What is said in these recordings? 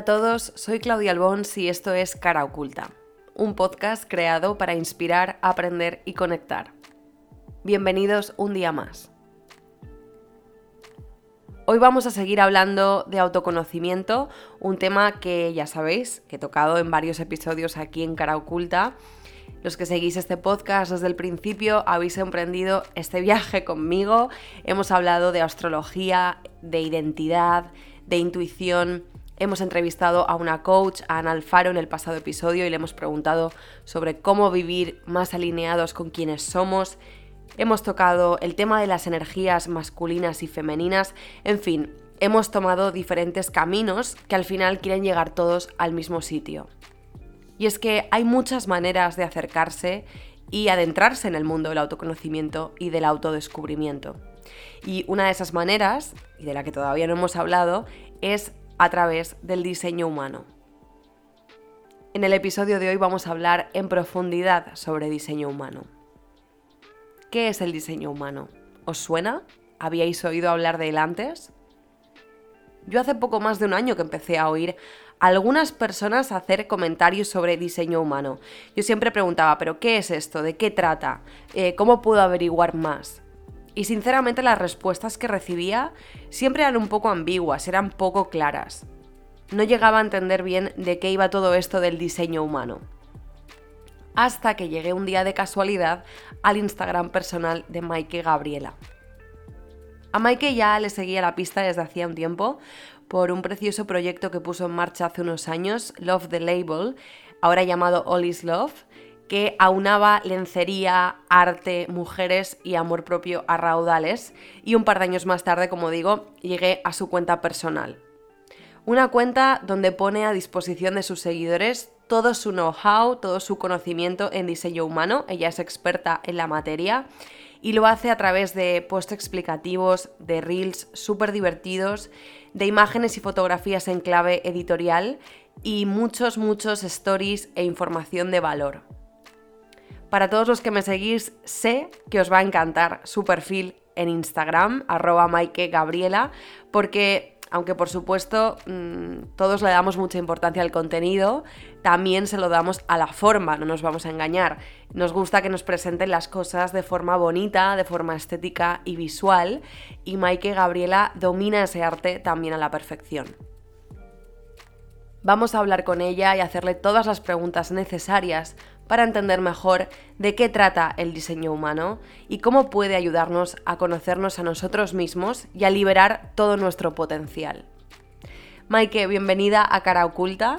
A todos, soy Claudia Albons y esto es Cara Oculta, un podcast creado para inspirar, aprender y conectar. Bienvenidos un día más. Hoy vamos a seguir hablando de autoconocimiento, un tema que ya sabéis, que he tocado en varios episodios aquí en Cara Oculta. Los que seguís este podcast desde el principio habéis emprendido este viaje conmigo. Hemos hablado de astrología, de identidad, de intuición, Hemos entrevistado a una coach, a Ana Alfaro, en el pasado episodio y le hemos preguntado sobre cómo vivir más alineados con quienes somos. Hemos tocado el tema de las energías masculinas y femeninas. En fin, hemos tomado diferentes caminos que al final quieren llegar todos al mismo sitio. Y es que hay muchas maneras de acercarse y adentrarse en el mundo del autoconocimiento y del autodescubrimiento. Y una de esas maneras, y de la que todavía no hemos hablado, es a través del diseño humano. En el episodio de hoy vamos a hablar en profundidad sobre diseño humano. ¿Qué es el diseño humano? ¿Os suena? ¿Habíais oído hablar de él antes? Yo hace poco más de un año que empecé a oír a algunas personas hacer comentarios sobre diseño humano. Yo siempre preguntaba, ¿pero qué es esto? ¿De qué trata? Eh, ¿Cómo puedo averiguar más? Y sinceramente las respuestas que recibía siempre eran un poco ambiguas, eran poco claras. No llegaba a entender bien de qué iba todo esto del diseño humano. Hasta que llegué un día de casualidad al Instagram personal de Maike Gabriela. A Maike ya le seguía la pista desde hacía un tiempo por un precioso proyecto que puso en marcha hace unos años, Love the Label, ahora llamado All is Love, que aunaba lencería, arte, mujeres y amor propio a raudales y un par de años más tarde, como digo, llegué a su cuenta personal. Una cuenta donde pone a disposición de sus seguidores todo su know-how, todo su conocimiento en diseño humano, ella es experta en la materia y lo hace a través de posts explicativos, de reels súper divertidos, de imágenes y fotografías en clave editorial y muchos, muchos stories e información de valor. Para todos los que me seguís, sé que os va a encantar su perfil en Instagram, arroba Maike Gabriela, porque aunque por supuesto mm, todos le damos mucha importancia al contenido, también se lo damos a la forma, no nos vamos a engañar. Nos gusta que nos presenten las cosas de forma bonita, de forma estética y visual, y Maike Gabriela domina ese arte también a la perfección. Vamos a hablar con ella y hacerle todas las preguntas necesarias para entender mejor de qué trata el diseño humano y cómo puede ayudarnos a conocernos a nosotros mismos y a liberar todo nuestro potencial. Maike, bienvenida a Cara Oculta.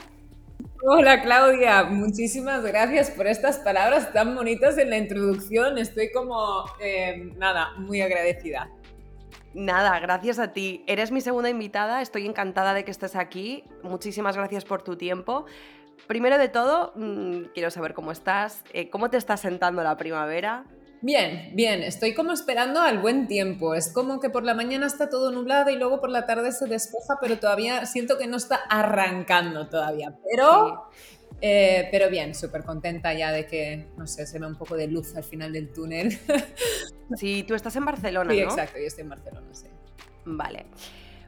Hola Claudia, muchísimas gracias por estas palabras tan bonitas en la introducción. Estoy como, eh, nada, muy agradecida. Nada, gracias a ti. Eres mi segunda invitada, estoy encantada de que estés aquí. Muchísimas gracias por tu tiempo. Primero de todo, mm, quiero saber cómo estás, eh, cómo te está sentando la primavera. Bien, bien, estoy como esperando al buen tiempo. Es como que por la mañana está todo nublado y luego por la tarde se despeja, pero todavía siento que no está arrancando todavía. Pero, eh, pero bien, súper contenta ya de que, no sé, se ve un poco de luz al final del túnel. Sí, tú estás en Barcelona, sí, ¿no? exacto, yo estoy en Barcelona, sí. Vale.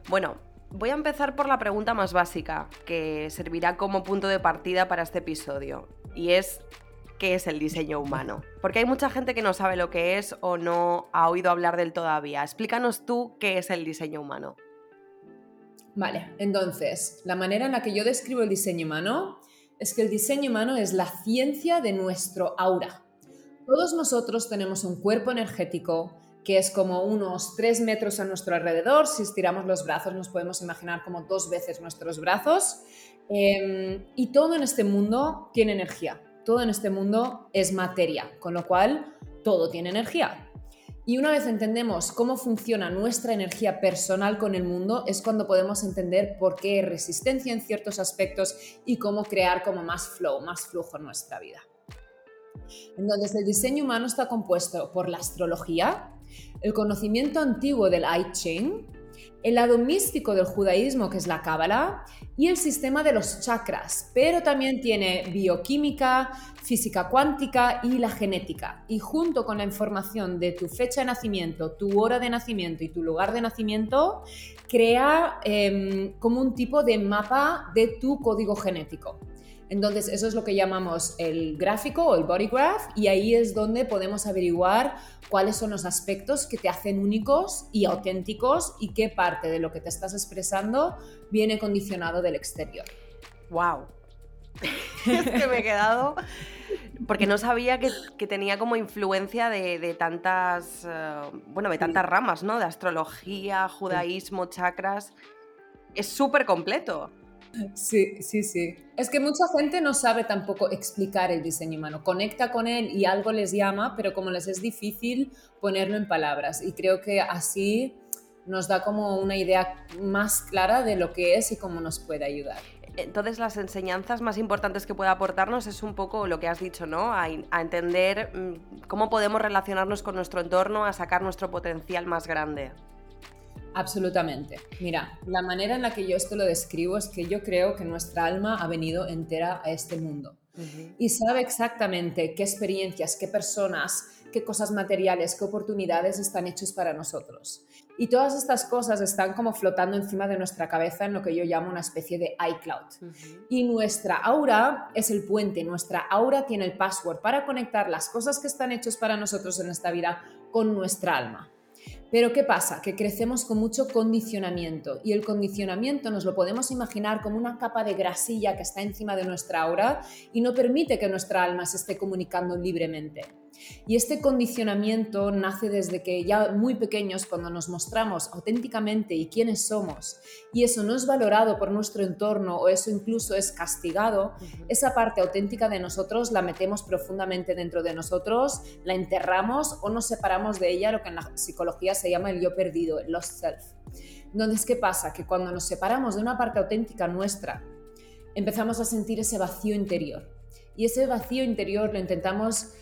Bueno, Voy a empezar por la pregunta más básica, que servirá como punto de partida para este episodio, y es ¿qué es el diseño humano? Porque hay mucha gente que no sabe lo que es o no ha oído hablar del todavía. Explícanos tú qué es el diseño humano. Vale, entonces, la manera en la que yo describo el diseño humano es que el diseño humano es la ciencia de nuestro aura. Todos nosotros tenemos un cuerpo energético, que es como unos 3 metros a nuestro alrededor. Si estiramos los brazos nos podemos imaginar como dos veces nuestros brazos. Em, y todo en este mundo tiene energía, todo en este mundo es materia, con lo cual todo tiene energía. Y una vez entendemos cómo funciona nuestra energía personal con el mundo, es cuando podemos entender por qué resistencia en ciertos aspectos y cómo crear como más flow, más flujo en nuestra vida. Entonces, el diseño humano está compuesto por la astrología, el conocimiento antiguo del I Ching, el lado místico del judaísmo, que es la cábala, y el sistema de los chakras, pero también tiene bioquímica, física cuántica y la genética. Y junto con la información de tu fecha de nacimiento, tu hora de nacimiento y tu lugar de nacimiento, crea em, como un tipo de mapa de tu código genético. Entonces, eso es lo que llamamos el gráfico o el body graph y ahí es donde podemos averiguar cuáles son los aspectos que te hacen únicos y auténticos y qué parte de lo que te estás expresando viene condicionado del exterior. ¡Wow! es que me he quedado porque no sabía que, tenía como influencia de, tantas, eh, bueno, de tantas ramas, ¿no? De astrología, judaísmo, chakras. Es súper completo. Sí, sí, sí. Es que mucha gente no sabe tampoco explicar el diseño humano. Conecta con él y algo les llama, pero como les es difícil ponerlo en palabras. Y creo que así nos da como una idea más clara de lo que es y cómo nos puede ayudar. Entonces las enseñanzas más importantes que puede aportarnos es un poco lo que has dicho, ¿no? A, a, entender mm, cómo podemos relacionarnos con nuestro entorno, a sacar nuestro potencial más grande. Absolutamente. Mira, la manera en la que yo esto lo describo es que yo creo que nuestra alma ha venido entera a este mundo y sabe exactamente qué experiencias, qué personas, qué cosas materiales, qué oportunidades están hechos para nosotros. Y todas estas cosas están como flotando encima de nuestra cabeza en lo que yo llamo una especie de iCloud. Y nuestra aura es el puente, nuestra aura tiene el password para conectar las cosas que están hechas para nosotros en esta vida con nuestra alma. Pero ¿qué pasa? Que crecemos con mucho condicionamiento y el condicionamiento nos lo podemos imaginar como una capa de grasilla que está encima de nuestra aura y no permite que nuestra alma se esté comunicando libremente. Y este condicionamiento nace desde que ya muy pequeños, cuando nos mostramos auténticamente y quiénes somos, y eso no es valorado por nuestro entorno o eso incluso es castigado, esa parte auténtica de nosotros la metemos profundamente dentro de nosotros, la enterramos o nos separamos de ella, lo que en la psicología se llama el yo perdido, el lost self. Entonces, ¿qué pasa? Que cuando nos separamos de una parte auténtica nuestra, empezamos a sentir ese vacío interior. Y ese vacío interior lo intentamos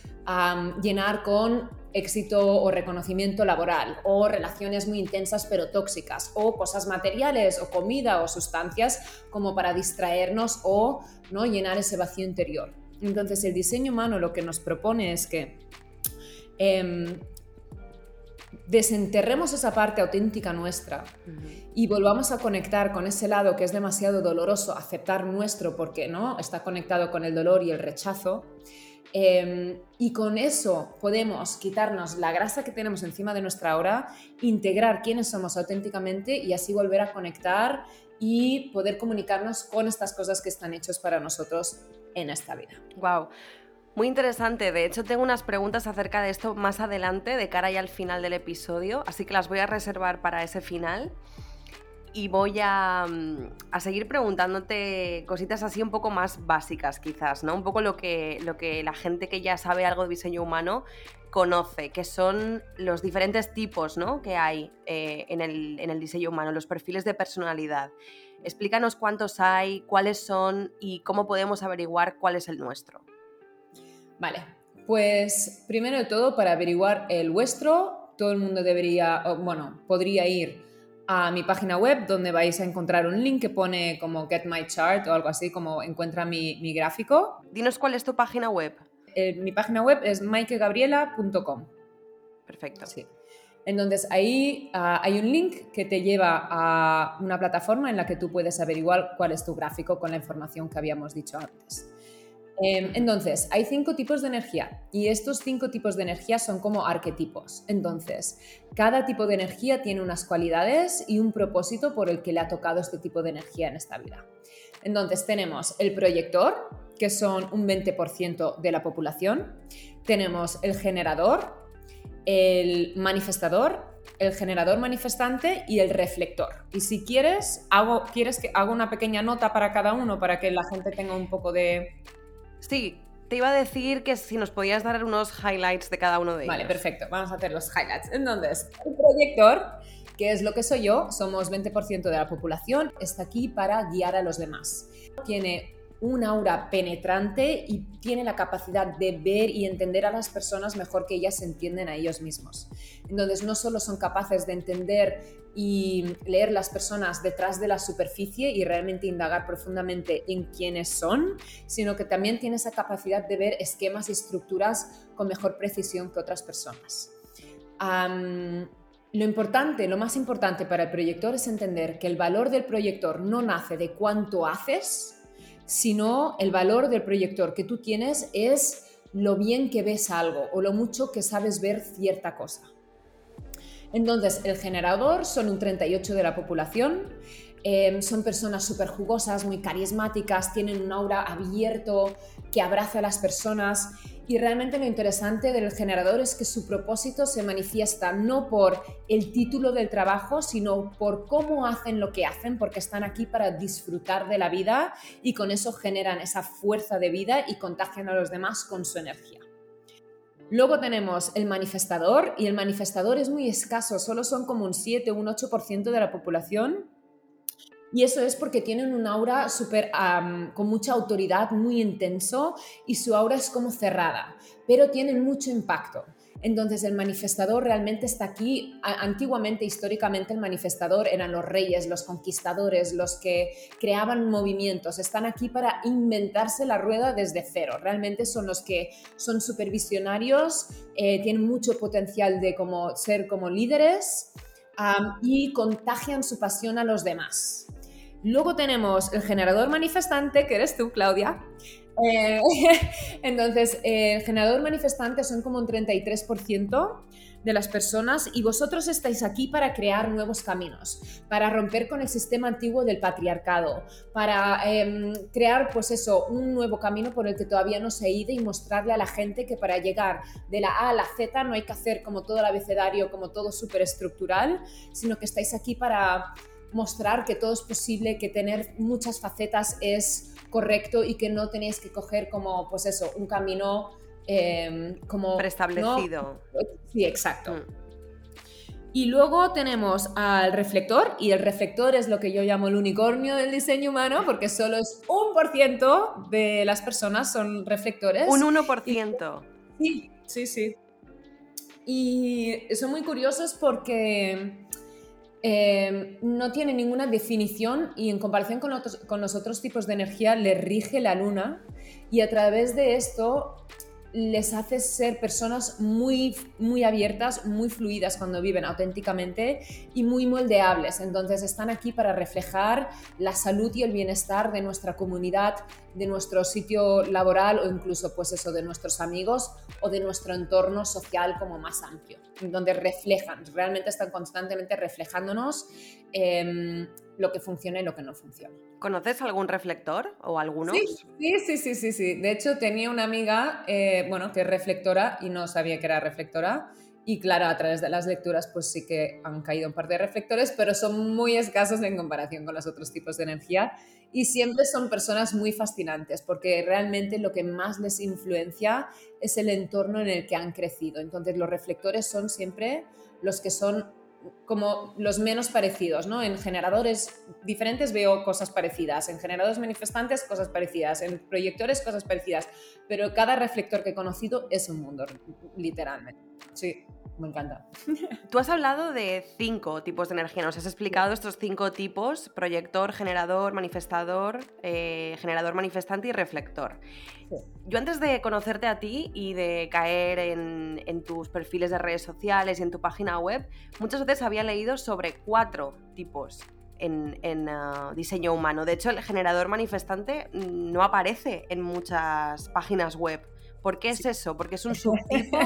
llenar con éxito o reconocimiento laboral o relaciones muy intensas pero tóxicas o cosas materiales o comida o sustancias como para distraernos o no llenar ese vacío interior. Entonces el diseño humano lo que nos propone es que em, desenterremos esa parte auténtica nuestra y volvamos a conectar con ese lado que es demasiado doloroso, aceptar nuestro porque no está conectado con el dolor y el rechazo Em, y con eso podemos quitarnos la grasa que tenemos encima de nuestra hora, integrar quiénes somos auténticamente y así volver a conectar y poder comunicarnos con estas cosas que están hechas para nosotros en esta vida. Wow. Muy interesante, de hecho tengo unas preguntas acerca de esto más adelante, de cara ya al final del episodio, así que las voy a reservar para ese final y voy mm, a, seguir preguntándote cositas así un poco más básicas quizás, ¿no? Un poco lo que, lo que la gente que ya sabe algo de diseño humano conoce, que son los diferentes tipos ¿no? que hay eh, en, el, diseño humano, los perfiles de personalidad. Explícanos cuántos hay, cuáles son y cómo podemos averiguar cuál es el nuestro. Vale, pues primero de todo, para averiguar el vuestro, todo el mundo debería, bueno, podría ir a mi página web donde vais a encontrar un link que pone como Get My Chart o algo así, como encuentra mi, gráfico. Dinos cuál es tu página web. Eh, mi página web es maikegabriela.com. Perfecto. Sí. Entonces ahí ah, hay un link que te lleva a una plataforma en la que tú puedes averiguar cuál es tu gráfico con la información que habíamos dicho antes. Em, entonces, hay cinco tipos de energía y estos cinco tipos de energía son como arquetipos. Entonces, cada tipo de energía tiene unas cualidades y un propósito por el que le ha tocado este tipo de energía en esta vida. Entonces, tenemos el proyector, que son un 20% de la población. Tenemos el generador, el manifestador, el generador manifestante y el reflector. Y si quieres, hago, quieres que haga una pequeña nota para cada uno para que la gente tenga un poco de Sí, te iba a decir que si nos podías dar unos highlights de cada uno de ellos. Vale, perfecto. Vamos a hacer los highlights. Entonces, el proyector, que es lo que soy yo, somos 20% de la población, está aquí para guiar a los demás. Tiene un aura penetrante y tiene la capacidad de ver y entender a las personas mejor que ellas entienden a ellos mismos. Entonces, no solo son capaces de entender y leer las personas detrás de la superficie y realmente indagar profundamente en quiénes son, sino que también tiene esa capacidad de ver esquemas y estructuras con mejor precisión que otras personas. lo importante, lo más importante para el proyector es entender que el valor del proyector no nace de cuánto haces, sino el valor del proyector que tú tienes es lo bien que ves algo o lo mucho que sabes ver cierta cosa. Entonces, el generador son un 38 de la población, em, son personas súper jugosas, muy carismáticas, tienen un aura abierto que abraza a las personas y realmente lo interesante del generador es que su propósito se manifiesta no por el título del trabajo, sino por cómo hacen lo que hacen, porque están aquí para disfrutar de la vida y con eso generan esa fuerza de vida y contagian a los demás con su energía. Luego tenemos el manifestador y el manifestador es muy escaso, solo son como un 7 o un 8% de la población y eso es porque tienen un aura super, con mucha autoridad, muy intenso, y su aura es como cerrada, pero tienen mucho impacto. Entonces el manifestador realmente está aquí. Antiguamente, históricamente, el manifestador eran los reyes, los conquistadores, los que creaban movimientos. Están aquí para inventarse la rueda desde cero. Realmente son los que son supervisionarios, eh, tienen mucho potencial de como, ser como líderes y contagian su pasión a los demás. Luego tenemos el generador manifestante, que eres tú, Claudia. Eh, entonces, el generador manifestante son como un 33% de las personas y vosotros estáis aquí para crear nuevos caminos, para romper con el sistema antiguo del patriarcado, para em, crear pues eso, un nuevo camino por el que todavía no se ha ido y mostrarle a la gente que para llegar de la A a la Z no hay que hacer como todo el abecedario, como todo súper estructural, sino que estáis aquí para mostrar que todo es posible, que tener muchas facetas es correcto y que no tenéis que coger como, pues eso, un camino em, como... Preestablecido. Sí, exacto. Mm. Y luego tenemos al reflector, y el reflector es lo que yo llamo el unicornio del diseño humano, porque solo es un por ciento de las personas son reflectores. Un 1%. sí, sí, sí. Y son muy curiosos porque Em, no tiene ninguna definición y en comparación con, con los otros tipos de energía le rige la luna. Y a través de esto les hace ser personas muy, muy abiertas, muy fluidas cuando viven auténticamente y muy moldeables. Entonces están aquí para reflejar la salud y el bienestar de nuestra comunidad, de nuestro sitio laboral o incluso pues eso de nuestros amigos o de nuestro entorno social como más amplio, donde reflejan, realmente están constantemente reflejándonos eh, lo que funciona y lo que no funciona. ¿Conoces algún reflector o algunos? Sí, sí, sí, sí, sí. De hecho, tenía una amiga, eh, bueno, que es reflectora y no sabía que era reflectora. Y claro, a través de las lecturas, pues sí que han caído un par de reflectores, pero son muy escasos en comparación con los otros tipos de energía. Y siempre son personas muy fascinantes, porque realmente lo que más les influencia es el entorno en el que han crecido. Entonces, los reflectores son siempre los que son como los menos parecidos, ¿no? En generadores diferentes veo cosas parecidas, en generadores manifestantes cosas parecidas, en proyectores cosas parecidas, pero cada reflector que he conocido es un mundo, literalmente. Sí, me encanta. Tú has hablado de cinco tipos de energía, nos has explicado estos cinco tipos, proyector, generador, manifestador, eh, generador manifestante y reflector. Yo antes de conocerte a ti y de caer en, tus perfiles de redes sociales y en tu página web, muchas veces había leído sobre cuatro tipos en, ah, diseño humano. De hecho, el generador manifestante no aparece en muchas páginas web. ¿Por qué es eso? Porque es un subtipo.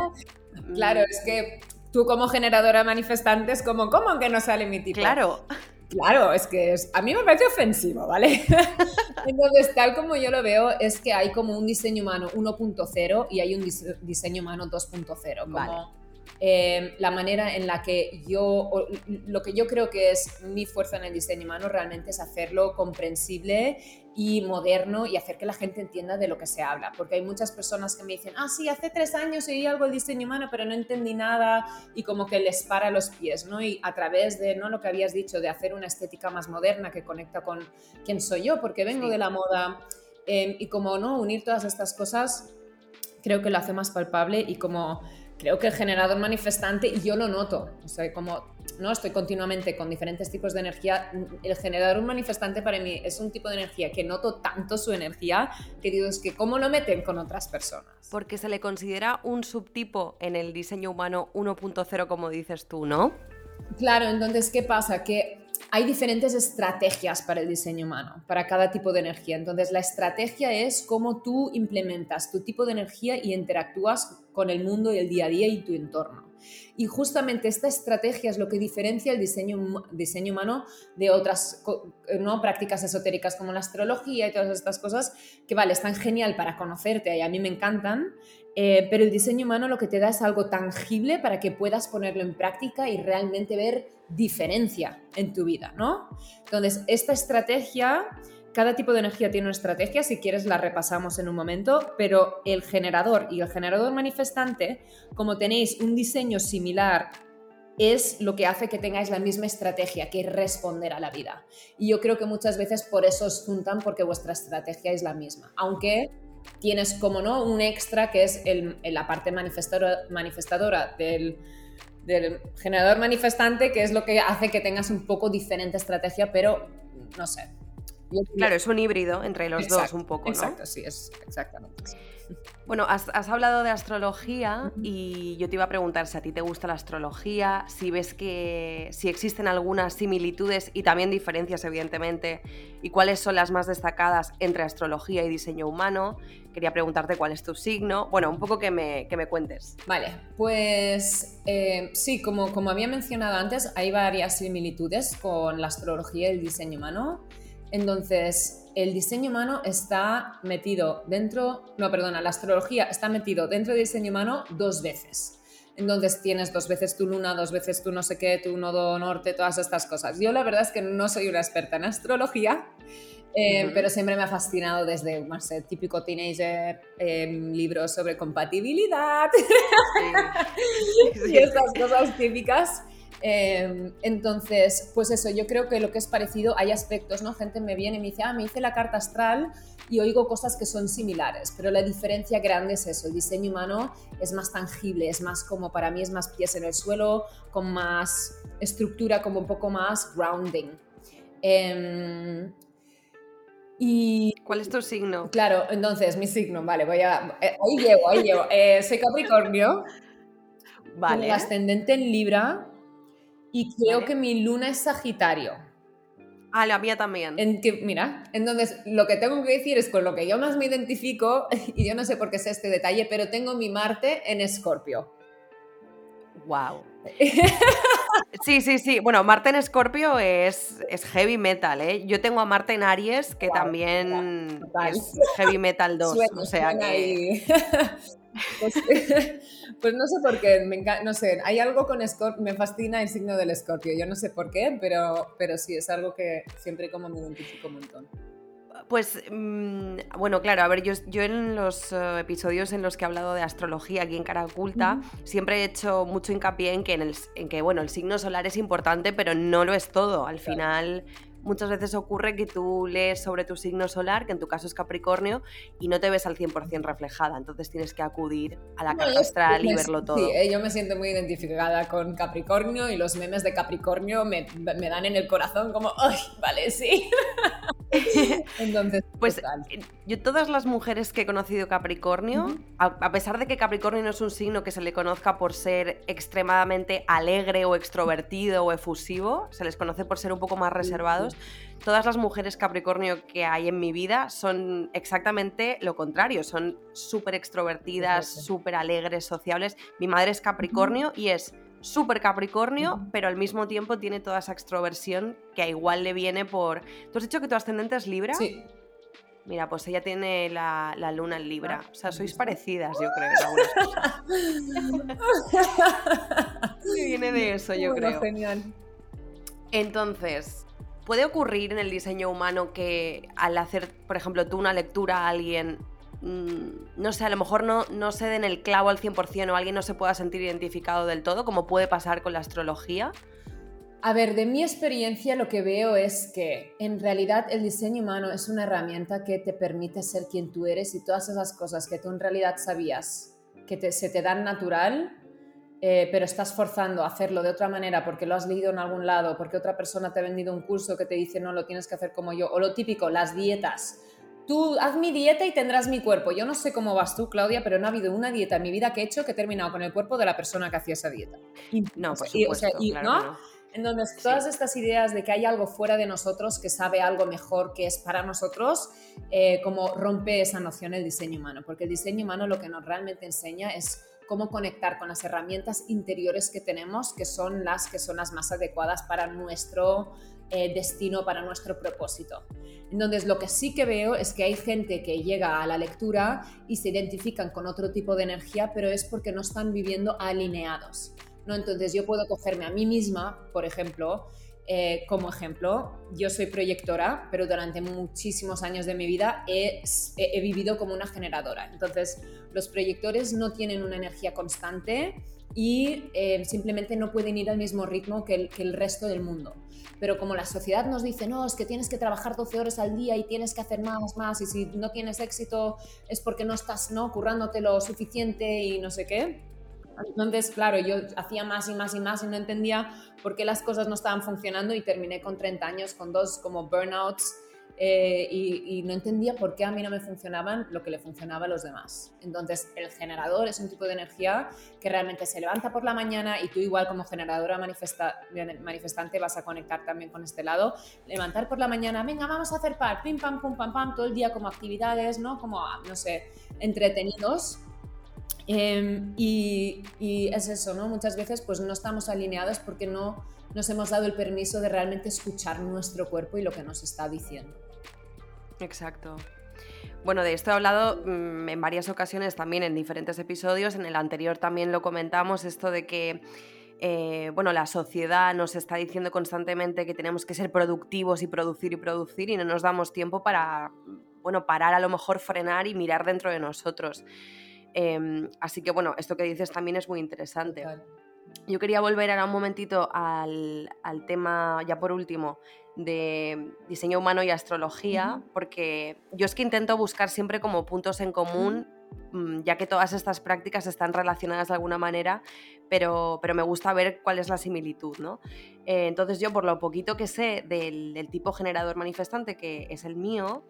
claro, es que tú como generadora manifestante es como, ¿cómo que no sale mi tipo? Claro. Claro, es que es, a mí me parece ofensivo, ¿vale? Entonces, tal como yo lo veo, es que hay como un diseño humano 1.0 y hay un diseño humano 2.0. Vale. Em, la manera en la que yo, lo que yo creo que es mi fuerza en el diseño humano realmente es hacerlo comprensible y moderno y hacer que la gente entienda de lo que se habla. Porque hay muchas personas que me dicen, ah, sí, hace tres años oí algo del diseño humano, pero no entendí nada y como que les para los pies, ¿no? Y a través de, ¿no? Lo que habías dicho, de hacer una estética más moderna que conecta con quién soy yo, porque vengo de la moda Em, y como no, unir todas estas cosas creo que lo hace más palpable y como creo que el generador manifestante, y yo lo noto, o sea, como no estoy continuamente con diferentes tipos de energía, el generador manifestante para mí es un tipo de energía que noto tanto su energía que digo, es que cómo lo meten con otras personas. Porque se le considera un subtipo en el diseño humano 1.0, como dices tú, ¿no? Claro, entonces, ¿qué pasa? Que hay diferentes estrategias para el diseño humano, para cada tipo de energía. Entonces, la estrategia es cómo tú implementas tu tipo de energía y interactúas con el mundo y el día a día y tu entorno. Y justamente esta estrategia es lo que diferencia el diseño, diseño humano de otras ¿no? prácticas esotéricas como la astrología y todas estas cosas, que vale, están genial para conocerte y a mí me encantan, eh, pero el diseño humano lo que te da es algo tangible para que puedas ponerlo en práctica y realmente ver diferencia en tu vida, ¿no? Entonces, esta estrategia, cada tipo de energía tiene una estrategia, si quieres la repasamos en un momento, pero el generador y el generador manifestante, como tenéis un diseño similar es lo que hace que tengáis la misma estrategia, que es responder a la vida. Y yo creo que muchas veces por eso os juntan, porque vuestra estrategia es la misma. Aunque tienes, como no, un extra que es la parte manifestadora, del, generador manifestante, que es lo que hace que tengas un poco diferente estrategia, pero no sé. Claro, es un híbrido entre los dos un poco, ¿no? Exacto, sí, es exactamente. Bueno, has, hablado de astrología y yo te iba a preguntar si a ti te gusta la astrología, si ves que si existen algunas similitudes y también diferencias, evidentemente, y cuáles son las más destacadas entre astrología y diseño humano. Quería preguntarte cuál es tu signo. Bueno, un poco que me, que me cuentes. Vale, pues eh, sí, como, como había mencionado antes, hay varias similitudes con la astrología y el diseño humano. Entonces, el diseño humano está metido dentro, no, perdona, la astrología está metido dentro del diseño humano dos veces. Entonces tienes dos veces tu luna, dos veces tu no sé qué, tu nodo norte, todas estas cosas. Yo la verdad es que no soy una experta en astrología, eh, pero siempre me ha fascinado desde, no sé, típico teenager, em, libros sobre compatibilidad y estas cosas típicas. Em, entonces, pues eso, yo creo que lo que es parecido, hay aspectos, ¿no? Gente me viene y me dice, ah, me hice la carta astral y oigo cosas que son similares, pero la diferencia grande es eso, el diseño humano es más tangible, es más como para mí es más pies en el suelo, con más estructura, como un poco más grounding. Em, y ¿Cuál es tu signo? Claro, entonces mi signo, vale, voy a... Eh, ahí llego, ahí llego. Eh, soy Capricornio. Vale. ascendente en Libra y creo que mi luna es Sagitario. Ah, la mía también. En que, mira, entonces lo que tengo que decir es con lo que yo más me identifico, y yo no sé por qué sé este detalle, pero tengo mi Marte en Escorpio. ¡Wow! Sí, sí, sí. Bueno, Marte en Escorpio es, es, heavy metal, ¿eh? Yo tengo a Marte en Aries, que también es heavy metal 2. o sea que... Pues, pues, no sé por qué, me no sé, hay algo con Scorpio, me fascina el signo del Escorpio, yo no sé por qué, pero, pero sí, es algo que siempre como me identifico un montón. Pues mm, bueno, claro, a ver, yo, yo en los eh, episodios en los que he hablado de astrología aquí en Cara Oculta, siempre he hecho mucho hincapié en que, en, el, en que, bueno, el signo solar es importante, pero no lo es todo. Al final muchas veces ocurre que tú lees sobre tu signo solar, que en tu caso es Capricornio, y no te ves al 100% reflejada. Entonces tienes que acudir a la carta astral y verlo todo. Sí, eh, yo me siento muy identificada con Capricornio y los memes de Capricornio me, me dan en el corazón como, ¡ay, vale, sí! Entonces, pues eh, yo todas las mujeres que he conocido Capricornio, a, pesar de que Capricornio no es un signo que se le conozca por ser extremadamente alegre o extrovertido o efusivo, se les conoce por ser un poco más reservados, todas las mujeres Capricornio que hay en mi vida son exactamente lo contrario, son súper extrovertidas, súper alegres, sociables. Mi madre es Capricornio y es súper Capricornio, pero al mismo tiempo tiene toda esa extroversión que a igual le viene por... ¿Tú has dicho que tu ascendente es Libra? Sí. Mira, pues ella tiene la, luna en Libra. Ah, o sea, sois parecidas, yo creo. viene de eso, yo creo. Genial. Entonces, ¿puede ocurrir en el diseño humano que al hacer, por ejemplo, tú una lectura a alguien Mm, no sé, a lo mejor no, no se den el clavo al 100% o alguien no se pueda sentir identificado del todo, como puede pasar con la astrología? A ver, de mi experiencia lo que veo es que en realidad el diseño humano es una herramienta que te permite ser quien tú eres y todas esas cosas que tú en realidad sabías que se te dan natural, eh, pero estás forzando a hacerlo de otra manera porque lo has leído en algún lado, porque otra persona te ha vendido un curso que te dice no, lo tienes que hacer como yo, o lo típico, las dietas. Tú haz mi dieta y tendrás mi cuerpo. Yo no sé cómo vas tú, Claudia, pero no ha habido una dieta en mi vida que he hecho que he terminado con el cuerpo de la persona que hacía esa dieta. No, por supuesto, ¿no? Entonces, todas estas ideas de que hay algo fuera de nosotros que sabe algo mejor que es para nosotros, eh, como rompe esa noción el diseño humano, porque el diseño humano lo que nos realmente enseña es cómo conectar con las herramientas interiores que tenemos, que son las que son las más adecuadas para nuestro eh, destino, para nuestro propósito. Entonces, lo que sí que veo es que hay gente que llega a la lectura y se identifican con otro tipo de energía, pero es porque no están viviendo alineados. ¿no? Entonces yo puedo cogerme a mí misma, por ejemplo, eh, como ejemplo, yo soy proyectora, pero durante muchísimos años de mi vida he, vivido como una generadora. Entonces, los proyectores no tienen una energía constante y eh, simplemente no pueden ir al mismo ritmo que el, resto del mundo. Pero como la sociedad nos dice, no, es que tienes que trabajar 12 horas al día y tienes que hacer más, más, y si no tienes éxito es porque no estás ¿no? currándote lo suficiente y no sé qué, entonces, claro, yo hacía más y más y más y no entendía por qué las cosas no estaban funcionando y terminé con 30 años con dos como burnouts eh, y, no entendía por qué a mí no me funcionaban lo que le funcionaba a los demás. Entonces, el generador es un tipo de energía que realmente se levanta por la mañana y tú igual como generadora manifesta, manifestante vas a conectar también con este lado. Levantar por la mañana, venga, vamos a hacer par, pim, pam, pum, pam, pam, todo el día como actividades, ¿no? Como, no sé, entretenidos Em, y, es eso, ¿no? Muchas veces pues no estamos alineados porque no nos hemos dado el permiso de realmente escuchar nuestro cuerpo y lo que nos está diciendo. Exacto. Bueno, de esto he hablado mm, en varias ocasiones también en diferentes episodios. En el anterior también lo comentamos, esto de que eh, bueno, la sociedad nos está diciendo constantemente que tenemos que ser productivos y producir y producir y no nos damos tiempo para, bueno, parar a lo mejor, frenar y mirar dentro de nosotros. Em, así que bueno, esto que dices también es muy interesante. Yo quería volver ahora un momentito al, tema, ya por último, de diseño humano y astrología, porque yo es que intento buscar siempre como puntos en común, mm, ya que todas estas prácticas están relacionadas de alguna manera, pero, pero me gusta ver cuál es la similitud, ¿no? Eh, entonces yo, por lo poquito que sé del, del tipo generador manifestante, que es el mío,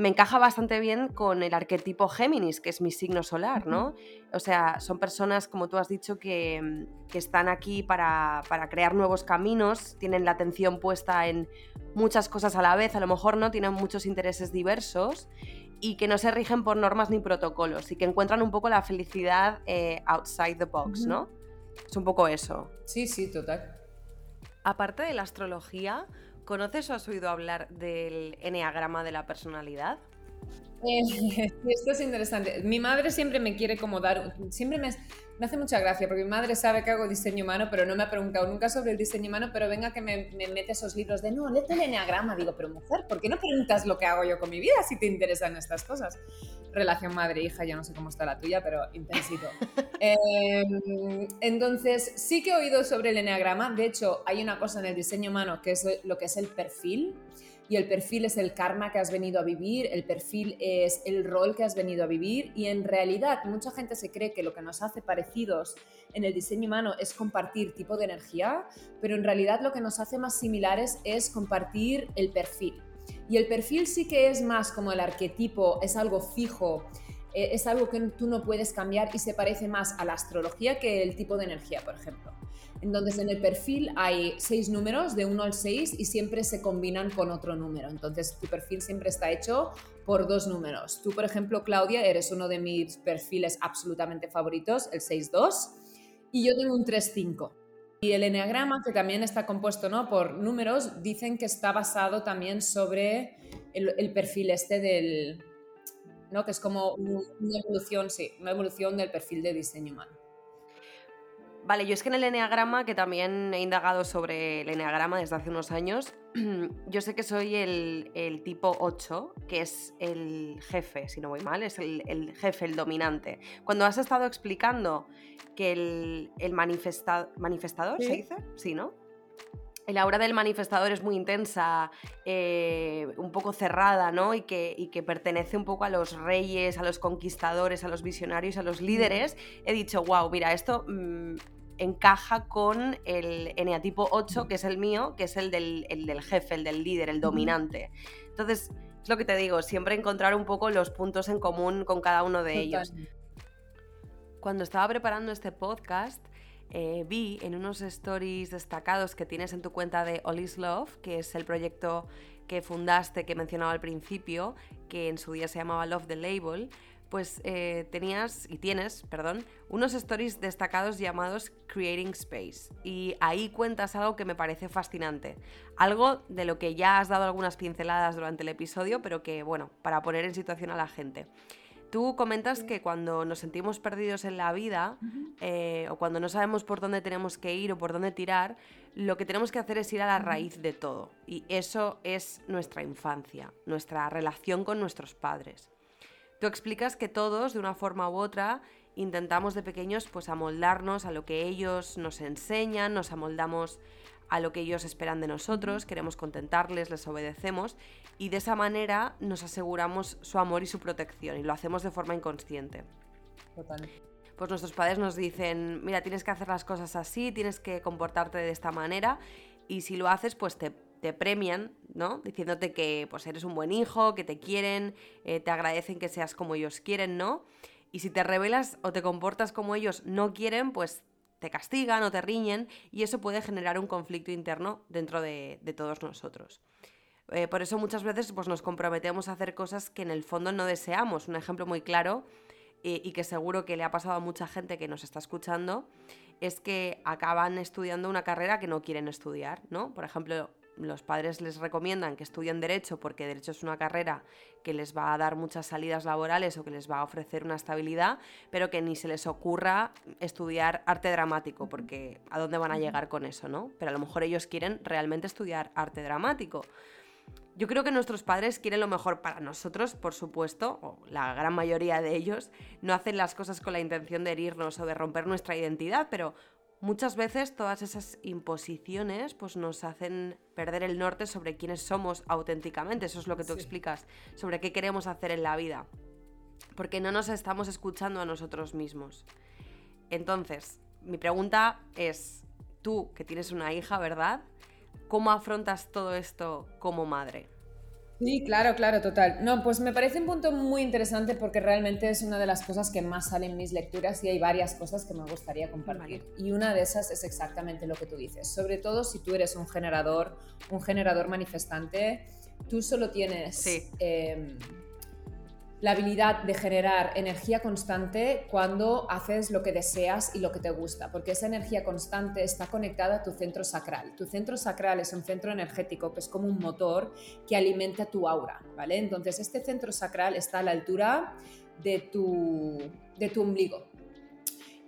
me encaja bastante bien con el arquetipo Géminis, que es mi signo solar, ¿no? O sea, son personas, como tú has dicho, que, están aquí para, crear nuevos caminos, tienen la atención puesta en muchas cosas a la vez, a lo mejor no tienen muchos intereses diversos y que no se rigen por normas ni protocolos y que encuentran un poco la felicidad eh, outside the box, ¿no? Es un poco eso. Sí, sí, total. Aparte de la astrología, ¿Conoces o has oído hablar del eneagrama de la personalidad? Eh, esto es interesante. Mi madre siempre me quiere como dar, siempre me, hace mucha gracia porque mi madre sabe que hago diseño humano, pero no me ha preguntado nunca sobre el diseño humano, pero venga que me, mete esos libros de, no, léete el enneagrama. Digo, pero mujer, ¿por qué no preguntas lo que hago yo con mi vida si te interesan estas cosas? Relación madre-hija, yo no sé cómo está la tuya, pero intensito. Em, entonces, sí que he oído sobre el enneagrama. De hecho, hay una cosa en el diseño humano que es lo que es el perfil y el perfil es el karma que has venido a vivir, el perfil es el rol que has venido a vivir y en realidad mucha gente se cree que lo que nos hace parecidos en el diseño humano es compartir tipo de energía, pero en realidad lo que nos hace más similares es compartir el perfil. Y el perfil sí que es más como el arquetipo, es algo fijo, eh, es algo que tú no puedes cambiar y se parece más a la astrología que el tipo de energía, por ejemplo. Entonces en el perfil hay seis números, de 1 al 6, y siempre se combinan con otro número. Entonces tu perfil siempre está hecho por dos números. Tú, por ejemplo, Claudia, eres uno de mis perfiles absolutamente favoritos, el 6-2, y yo tengo un 3-5. Y el enneagrama, que también está compuesto ¿no? por números, dicen que está basado también sobre el, perfil este del, ¿no? que es como una evolución, sí, una evolución del perfil de diseño humano. Vale, yo es que en el Enneagrama, que también he indagado sobre el Enneagrama desde hace unos años, yo sé que soy el, tipo 8, que es el jefe, si no voy mal, es el, jefe, el dominante. Cuando has estado explicando que el, manifestador, ¿se dice? Sí, ¿no? el aura del manifestador es muy intensa, eh, un poco cerrada, ¿no? Y que, y que, pertenece un poco a los reyes, a los conquistadores, a los visionarios, a los líderes, he dicho, wow, mira, esto mm, encaja con el eneatipo 8, que es el mío, que es el del, del jefe, el del líder, el dominante. Entonces, es lo que te digo, siempre encontrar un poco los puntos en común con cada uno de ellos. Cuando estaba preparando este podcast, eh, vi en unos stories destacados que tienes en tu cuenta de All Is Love, que es el proyecto que fundaste, que mencionaba al principio, que en su día se llamaba Love the Label, pues eh, tenías y tienes, perdón, unos stories destacados llamados Creating Space. Y ahí cuentas algo que me parece fascinante. Algo de lo que ya has dado algunas pinceladas durante el episodio, pero que, bueno, para poner en situación a la gente. Tú comentas que cuando nos sentimos perdidos en la vida eh, o cuando no sabemos por dónde tenemos que ir o por dónde tirar, lo que tenemos que hacer es ir a la raíz de todo. Y eso es nuestra infancia, nuestra relación con nuestros padres. Tú explicas que todos, de una forma u otra, intentamos de pequeños pues amoldarnos a lo que ellos nos enseñan, nos amoldamos a lo que ellos esperan de nosotros, queremos contentarles, les obedecemos y de esa manera nos aseguramos su amor y su protección y lo hacemos de forma inconsciente. Total. Pues nuestros padres nos dicen, mira, tienes que hacer las cosas así, tienes que comportarte de esta manera y si lo haces, pues te, premian, ¿no? Diciéndote que pues eres un buen hijo, que te quieren, eh, te agradecen que seas como ellos quieren, ¿no? Y si te rebelas o te comportas como ellos no quieren, pues te castigan o te riñen y eso puede generar un conflicto interno dentro de, todos nosotros. Eh, por eso muchas veces pues, nos comprometemos a hacer cosas que en el fondo no deseamos. Un ejemplo muy claro eh, y que seguro que le ha pasado a mucha gente que nos está escuchando es que acaban estudiando una carrera que no quieren estudiar, ¿no? Por ejemplo, los padres les recomiendan que estudien derecho porque derecho es una carrera que les va a dar muchas salidas laborales o que les va a ofrecer una estabilidad, pero que ni se les ocurra estudiar arte dramático porque a dónde van a llegar con eso, ¿no? Pero a lo mejor ellos quieren realmente estudiar arte dramático. Yo creo que nuestros padres quieren lo mejor para nosotros, por supuesto, o la gran mayoría de ellos no hacen las cosas con la intención de herirnos o de romper nuestra identidad, pero Muchas veces todas esas imposiciones pues, nos hacen perder el norte sobre quiénes somos auténticamente, eso es lo que tú explicas, sobre qué queremos hacer en la vida, porque no nos estamos escuchando a nosotros mismos. Entonces, mi pregunta es, tú que tienes una hija, ¿verdad? ¿Cómo afrontas todo esto como madre? Sí, claro, claro, total. No, pues me parece un punto muy interesante porque realmente es una de las cosas que más salen en mis lecturas y hay varias cosas que me gustaría compartir. Y una de esas es exactamente lo que tú dices. Sobre todo si tú eres un generador, un generador manifestante, tú solo tienes... Em, la habilidad de generar energía constante cuando haces lo que deseas y lo que te gusta, porque esa energía constante está conectada a tu centro sacral. Tu centro sacral es un centro energético que es como un motor que alimenta tu aura, ¿vale? Entonces, este centro sacral está a la altura de tu, de tu ombligo.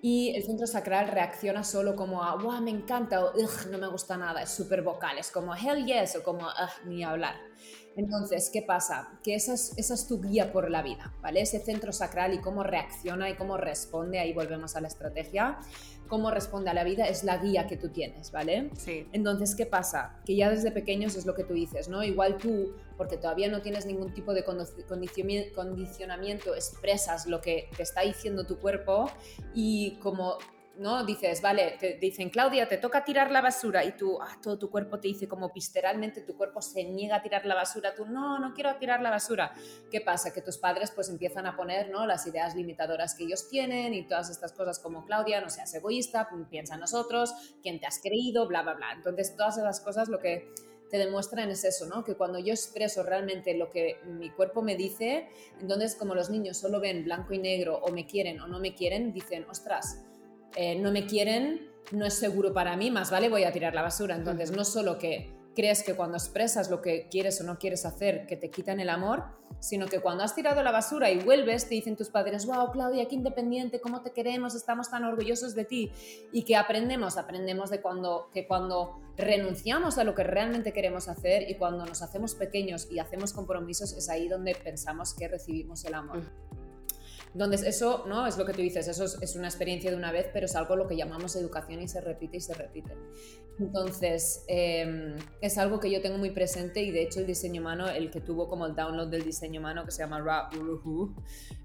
Y el centro sacral reacciona solo como a, wow, me encanta, o no me gusta nada, es súper vocal, es como hell yes, o como, ni hablar. Entonces, ¿qué pasa? Que esa es, esa es, tu guía por la vida, ¿vale? Ese centro sacral y cómo reacciona y cómo responde, ahí volvemos a la estrategia, cómo responde a la vida es la guía que tú tienes, ¿vale? Sí. Entonces, ¿qué pasa? Que ya desde pequeños es lo que tú dices, ¿no? Igual tú, porque todavía no tienes ningún tipo de condicionamiento, expresas lo que te está diciendo tu cuerpo y como ¿no? Dices, vale, te dicen, Claudia, te toca tirar la basura y tú, ah, todo tu cuerpo te dice como visceralmente, tu cuerpo se niega a tirar la basura, tú, no, no quiero tirar la basura. ¿Qué pasa? Que tus padres pues empiezan a poner, ¿no? Las ideas limitadoras que ellos tienen y todas estas cosas como, Claudia, no seas egoísta, piensa en nosotros, quién te has creído, bla, bla, bla. Entonces, todas esas cosas lo que te demuestran es eso, ¿no? Que cuando yo expreso realmente lo que mi cuerpo me dice, entonces como los niños solo ven blanco y negro o me quieren o no me quieren, dicen, ostras, eh, no me quieren, no es seguro para mí, más vale voy a tirar la basura. Entonces, no solo que crees que cuando expresas lo que quieres o no quieres hacer, que te quitan el amor, sino que cuando has tirado la basura y vuelves, te dicen tus padres, wow, Claudia, qué independiente, cómo te queremos, estamos tan orgullosos de ti. Y que aprendemos, aprendemos de cuando, que cuando renunciamos a lo que realmente queremos hacer y cuando nos hacemos pequeños y hacemos compromisos, es ahí donde pensamos que recibimos el amor. Entonces, eso no es lo que tú dices, eso es, una experiencia de una vez, pero es algo lo que llamamos educación y se repite y se repite. Entonces, em, es algo que yo tengo muy presente y de hecho el diseño humano, el que tuvo como el download del diseño humano que se llama Ra Uruhu,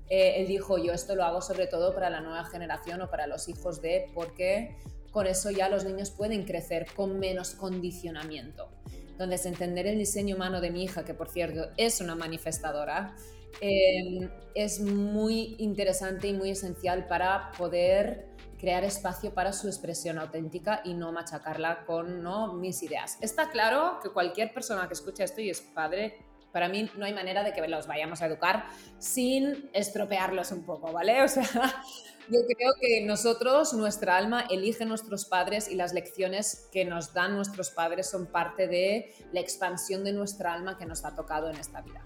eh, él dijo, yo esto lo hago sobre todo para la nueva generación o para los hijos de, porque con eso ya los niños pueden crecer con menos condicionamiento. Entonces, entender el diseño humano de mi hija, que por cierto es una manifestadora, Em, es muy interesante y muy esencial para poder crear espacio para su expresión auténtica y no machacarla con ¿no? mis ideas. Está claro que cualquier persona que escuche esto y es padre, para mí no hay manera de que los vayamos a educar sin estropearlos un poco, ¿vale? O sea, yo creo que nosotros, nuestra alma, elige nuestros padres y las lecciones que nos dan nuestros padres son parte de la expansión de nuestra alma que nos ha tocado en esta vida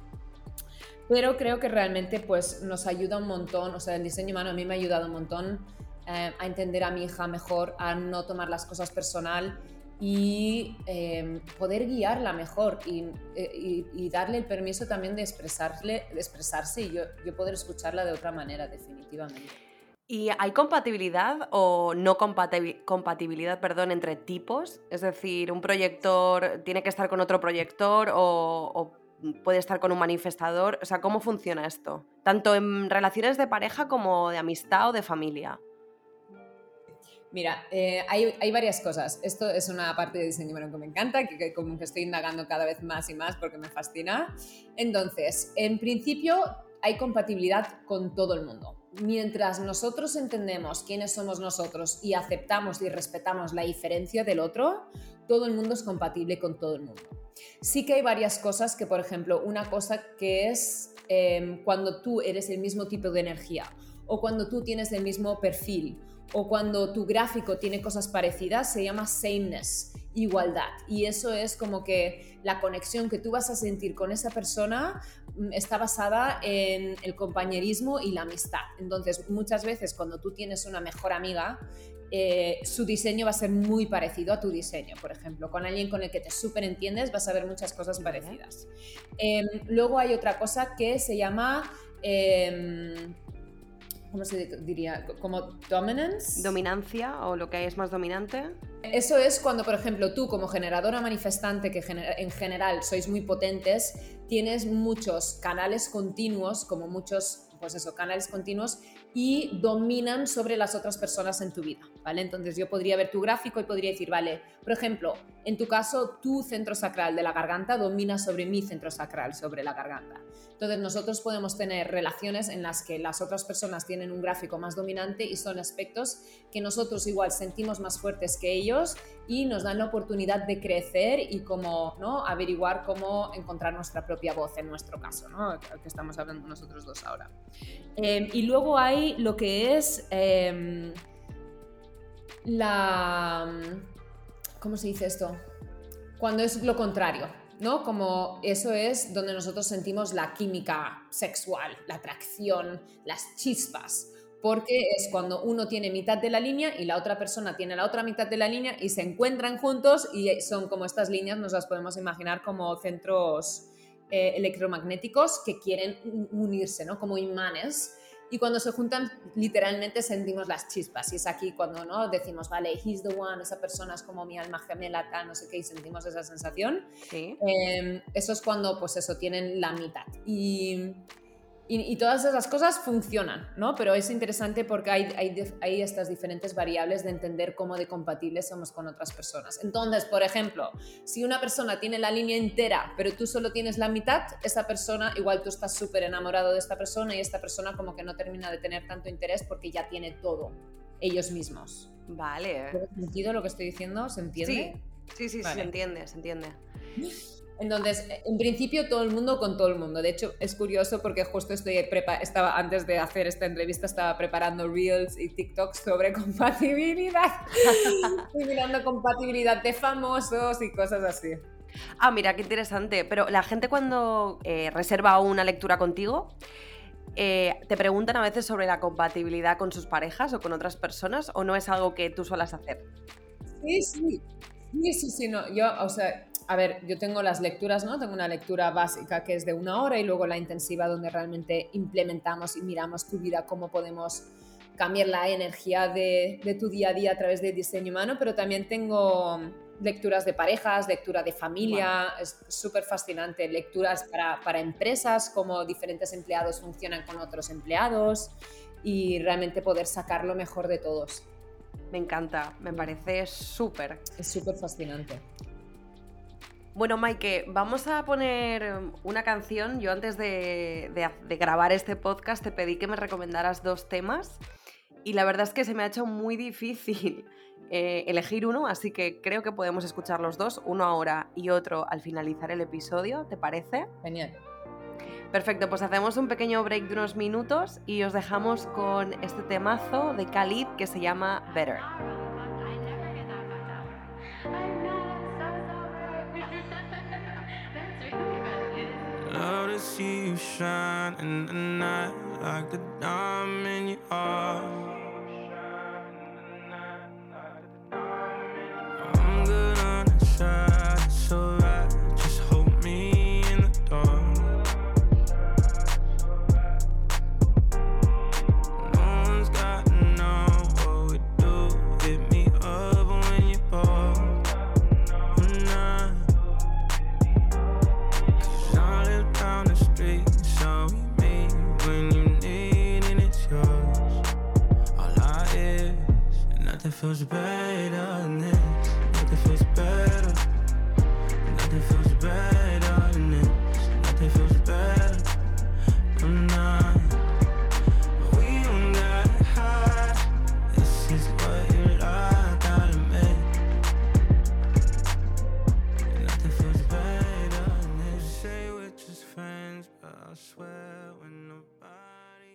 pero creo que realmente pues nos ayuda un montón, o sea, el diseño humano a mí me ha ayudado un montón eh, a entender a mi hija mejor, a no tomar las cosas personal y em, poder guiarla mejor eh, y, darle el permiso también de, expresarle, expresarse y yo, poder escucharla de otra manera, definitivamente. ¿Y hay compatibilidad o no compatibilidad, perdón, entre tipos? Es decir, un proyector tiene que estar con otro proyector o puede estar con un manifestador. O sea, ¿cómo funciona esto? Tanto en relaciones de pareja como de amistad o de familia. Mira, eh, hay, varias cosas. Esto es una parte de diseño que me encanta, que, como que estoy indagando cada vez más y más porque me fascina. Entonces, en principio hay compatibilidad con todo el mundo. Mientras nosotros entendemos quiénes somos nosotros y aceptamos y respetamos la diferencia del otro, todo el mundo es compatible con todo el mundo. Sí que hay varias cosas que, por ejemplo, una cosa que es em, cuando tú eres el mismo tipo de energía o cuando tú tienes el mismo perfil o cuando tu gráfico tiene cosas parecidas, se llama sameness, igualdad. Y eso es como que la conexión que tú vas a sentir con esa persona mm, está basada en el compañerismo y la amistad. Entonces, muchas veces cuando tú tienes una mejor amiga, eh, su diseño va a ser muy parecido a tu diseño. Por ejemplo, con alguien con el que te súper entiendes vas a ver muchas cosas parecidas. Em, luego hay otra cosa que se llama... Em, ¿Cómo se diría? Como dominance. Dominancia o lo que es más dominante. Eso es cuando, por ejemplo, tú como generadora manifestante, que en general sois muy potentes, tienes muchos canales continuos, como muchos pues eso, canales continuos y dominan sobre las otras personas en tu vida, ¿vale? Entonces yo podría ver tu gráfico y podría decir, vale, por ejemplo, en tu caso, tu centro sacral de la garganta domina sobre mi centro sacral, sobre la garganta. Entonces nosotros podemos tener relaciones en las que las otras personas tienen un gráfico más dominante y son aspectos que nosotros igual sentimos más fuertes que ellos y nos dan la oportunidad de crecer y como, ¿no? Averiguar cómo encontrar nuestra propia voz en nuestro caso, ¿no? Que estamos hablando nosotros dos ahora. Em, y luego hay lo que es em, la... ¿Cómo se dice esto? Cuando es lo contrario, ¿no? Como eso es donde nosotros sentimos la química sexual, la atracción, las chispas porque es cuando uno tiene mitad de la línea y la otra persona tiene la otra mitad de la línea y se encuentran juntos y son como estas líneas, nos las podemos imaginar como centros eh, electromagnéticos que quieren unirse, ¿no? Como imanes. Y cuando se juntan, literalmente sentimos las chispas. Y es aquí cuando ¿no? decimos, vale, he's the one, esa persona es como mi alma gemela, tal, no sé qué, y sentimos esa sensación. Sí. Em, eso es cuando, pues eso, tienen la mitad. Y y, todas esas cosas funcionan, ¿no? Pero es interesante porque hay, hay, hay, estas diferentes variables de entender cómo de compatibles somos con otras personas. Entonces, por ejemplo, si una persona tiene la línea entera, pero tú solo tienes la mitad, esa persona, igual tú estás súper enamorado de esta persona y esta persona como que no termina de tener tanto interés porque ya tiene todo ellos mismos. Vale. ¿Tiene sentido lo que estoy diciendo? ¿Se entiende? Sí, sí, sí, se entiende, se entiende. Entonces, en principio todo el mundo con todo el mundo. De hecho, es curioso porque justo estoy estaba antes de hacer esta entrevista estaba preparando reels y TikToks sobre compatibilidad. Estoy mirando compatibilidad de famosos y cosas así. Ah, mira, qué interesante. Pero la gente cuando eh, reserva una lectura contigo, eh, ¿te preguntan a veces sobre la compatibilidad con sus parejas o con otras personas o no es algo que tú suelas hacer? Sí, sí. Sí, sí, sí, no. Yo, o sea, a ver, yo tengo las lecturas, ¿no? Tengo una lectura básica que es de una hora y luego la intensiva donde realmente implementamos y miramos tu vida, cómo podemos cambiar la energía de, de tu día a día a través del diseño humano, pero también tengo lecturas de parejas, lectura de familia, es súper fascinante, lecturas para, para, empresas, cómo diferentes empleados funcionan con otros empleados y realmente poder sacar lo mejor de todos. Me encanta, me parece súper. Es súper fascinante. Bueno, Maike, vamos a poner una canción. Yo antes de, de, grabar este podcast te pedí que me recomendaras dos temas y la verdad es que se me ha hecho muy difícil eh, elegir uno, así que creo que podemos escuchar los dos, uno ahora y otro al finalizar el episodio, ¿te parece? Genial. Perfecto, pues hacemos un pequeño break de unos minutos y os dejamos con este temazo de Khalid que se llama Better. love to see you shine in the night like a diamond you are. Better than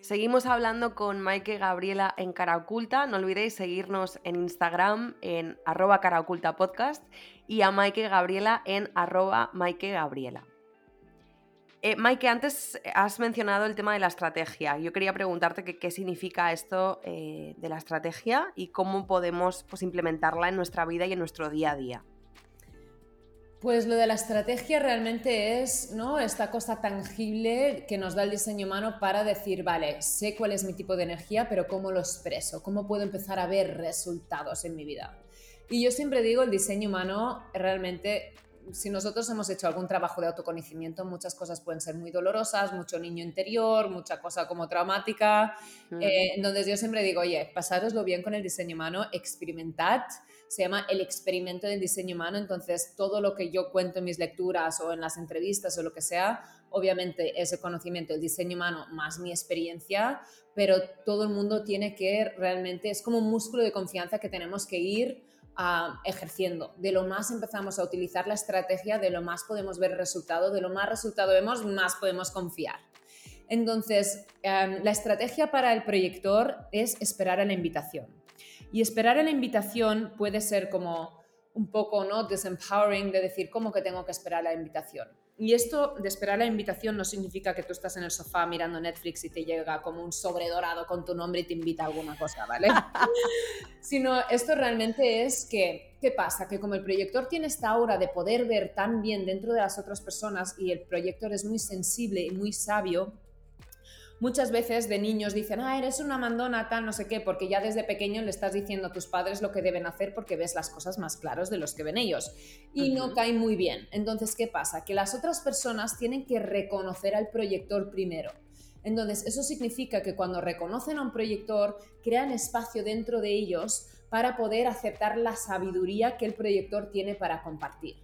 Seguimos hablando con Maike Gabriela en Cara Oculta. No olvidéis seguirnos en Instagram en arroba Cara Oculta Podcast y a Maike Gabriela en arroba Maike Gabriela. Eh, Maike, antes has mencionado el tema de la estrategia. Yo quería preguntarte qué significa esto eh, de la estrategia y cómo podemos pues, implementarla en nuestra vida y en nuestro día a día. Pues lo de la estrategia realmente es ¿no? esta cosa tangible que nos da el diseño humano para decir, vale, sé cuál es mi tipo de energía, pero cómo lo expreso, cómo puedo empezar a ver resultados en mi vida. Y yo siempre digo, el diseño humano realmente, si nosotros hemos hecho algún trabajo de autoconocimiento, muchas cosas pueden ser muy dolorosas, mucho niño interior, mucha cosa como traumática. Eh, entonces yo siempre digo, oye, pasároslo bien con el diseño humano, experimentad se llama El experimento del diseño humano, entonces todo lo que yo cuento en mis lecturas o en las entrevistas o lo que sea, obviamente es el conocimiento del diseño humano más mi experiencia, pero todo el mundo tiene que realmente, es como un músculo de confianza que tenemos que ir ah, ejerciendo. De lo más empezamos a utilizar la estrategia, de lo más podemos ver resultado, de lo más resultado vemos, más podemos confiar. Entonces, em, la estrategia para el proyector es esperar a la invitación. Y esperar a la invitación puede ser como un poco ¿no? desempowering de decir, ¿cómo que tengo que esperar a la invitación? Y esto de esperar la invitación no significa que tú estás en el sofá mirando Netflix y te llega como un sobre dorado con tu nombre y te invita a alguna cosa, ¿vale? Sino esto realmente es que, ¿qué pasa? Que como el proyector tiene esta aura de poder ver tan bien dentro de las otras personas y el proyector es muy sensible y muy sabio, muchas veces de niños dicen, ah, eres una mandona, tal, no sé qué, porque ya desde pequeño le estás diciendo a tus padres lo que deben hacer porque ves las cosas más claras de los que ven ellos. Y no cae muy bien. Entonces, ¿qué pasa? Que las otras personas tienen que reconocer al proyector primero. Entonces, eso significa que cuando reconocen a un proyector, crean espacio dentro de ellos para poder aceptar la sabiduría que el proyector tiene para compartir.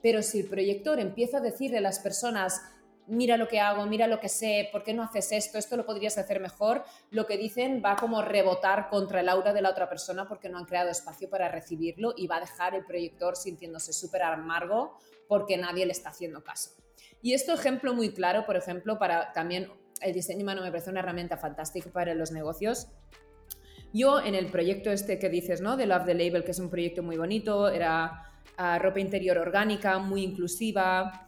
Pero si el proyector empieza a decirle a las personas, mira lo que hago, mira lo que sé, ¿por qué no haces esto? Esto lo podrías hacer mejor. Lo que dicen va como rebotar contra el aura de la otra persona porque no han creado espacio para recibirlo y va a dejar el proyector sintiéndose súper amargo porque nadie le está haciendo caso. Y esto ejemplo muy claro, por ejemplo, para también el diseño humano me parece una herramienta fantástica para los negocios. Yo en el proyecto este que dices, ¿no? De Love the Label, que es un proyecto muy bonito, era ah, ropa interior orgánica, muy inclusiva,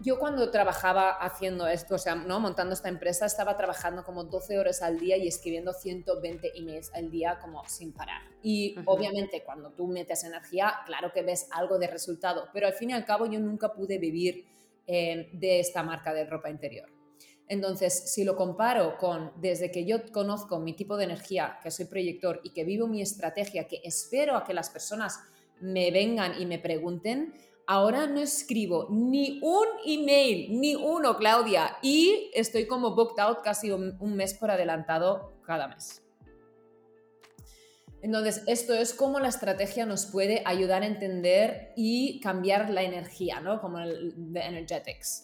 yo cuando trabajaba haciendo esto, o sea, ¿no? montando esta empresa, estaba trabajando como 12 horas al día y escribiendo 120 emails al día como sin parar. Y obviamente cuando tú metes energía, claro que ves algo de resultado, pero al fin y al cabo yo nunca pude vivir eh, de esta marca de ropa interior. Entonces, si lo comparo con desde que yo conozco mi tipo de energía, que soy proyector y que vivo mi estrategia, que espero a que las personas me vengan y me pregunten, ahora no escribo ni un email, ni uno, Claudia, y estoy como booked out casi un, mes por adelantado cada mes. Entonces, esto es como la estrategia nos puede ayudar a entender y cambiar la energía, ¿no? Como el the energetics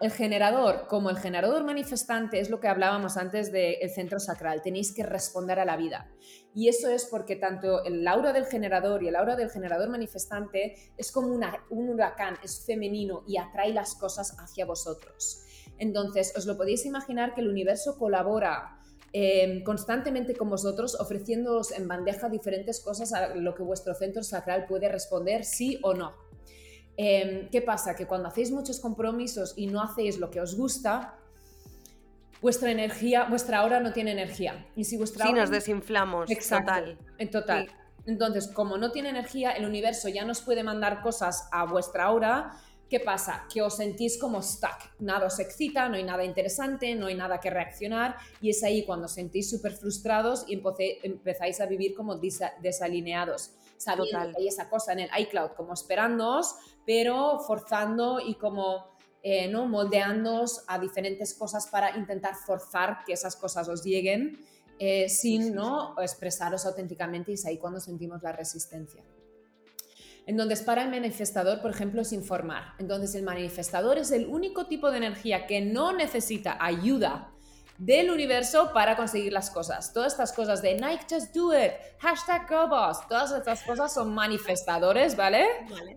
el generador, como el generador manifestante, es lo que hablábamos antes del centro sacral, tenéis que responder a la vida. Y eso es porque tanto el aura del generador y el aura del generador manifestante es como un huracán, es femenino y atrae las cosas hacia vosotros. Entonces, os lo podéis imaginar que el universo colabora em, constantemente con vosotros, ofreciéndoos en bandeja diferentes cosas a lo que vuestro centro sacral puede responder sí o no. Em, ¿Qué pasa? Que cuando hacéis muchos compromisos y no hacéis lo que os gusta, vuestra energía, vuestra hora no tiene energía. Y si vuestra sí, nos desinflamos. Total. En total. Entonces, como no tiene energía, el universo ya nos puede mandar cosas a vuestra hora. ¿Qué pasa? Que os sentís como stuck. Nada os excita, no hay nada interesante, no hay nada que reaccionar. Y es ahí cuando os sentís súper frustrados y empezáis a vivir como desalineados sabiendo que hay esa cosa en el iCloud como esperándoos, pero forzando y como eh, ¿no? moldeándoos a diferentes cosas para intentar forzar que esas cosas os lleguen eh, sin ¿no? expresaros auténticamente y es ahí cuando sentimos la resistencia. Entonces, para el manifestador, por ejemplo, es informar. Entonces, el manifestador es el único tipo de energía que no necesita ayuda del universo para conseguir las cosas. Todas estas cosas de Nike Just Do It, hashtag GoBoss, todas estas cosas son manifestadores, ¿vale?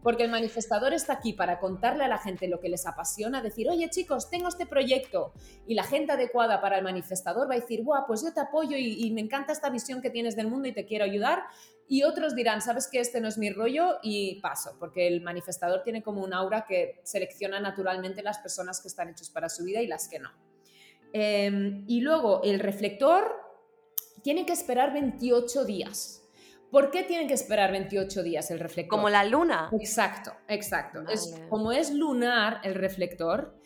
Porque el manifestador está aquí para contarle a la gente lo que les apasiona, decir, oye chicos, tengo este proyecto. Y la gente adecuada para el manifestador va a decir, guau, pues yo te apoyo y, y me encanta esta visión que tienes del mundo y te quiero ayudar. Y otros dirán, sabes que este no es mi rollo y paso, porque el manifestador tiene como un aura que selecciona naturalmente las personas que están hechos para su vida y las que no. Em, y luego el reflector tiene que esperar 28 días. ¿Por qué tiene que esperar 28 días el reflector? Como la luna. Exacto, exacto. Es, como es lunar el reflector,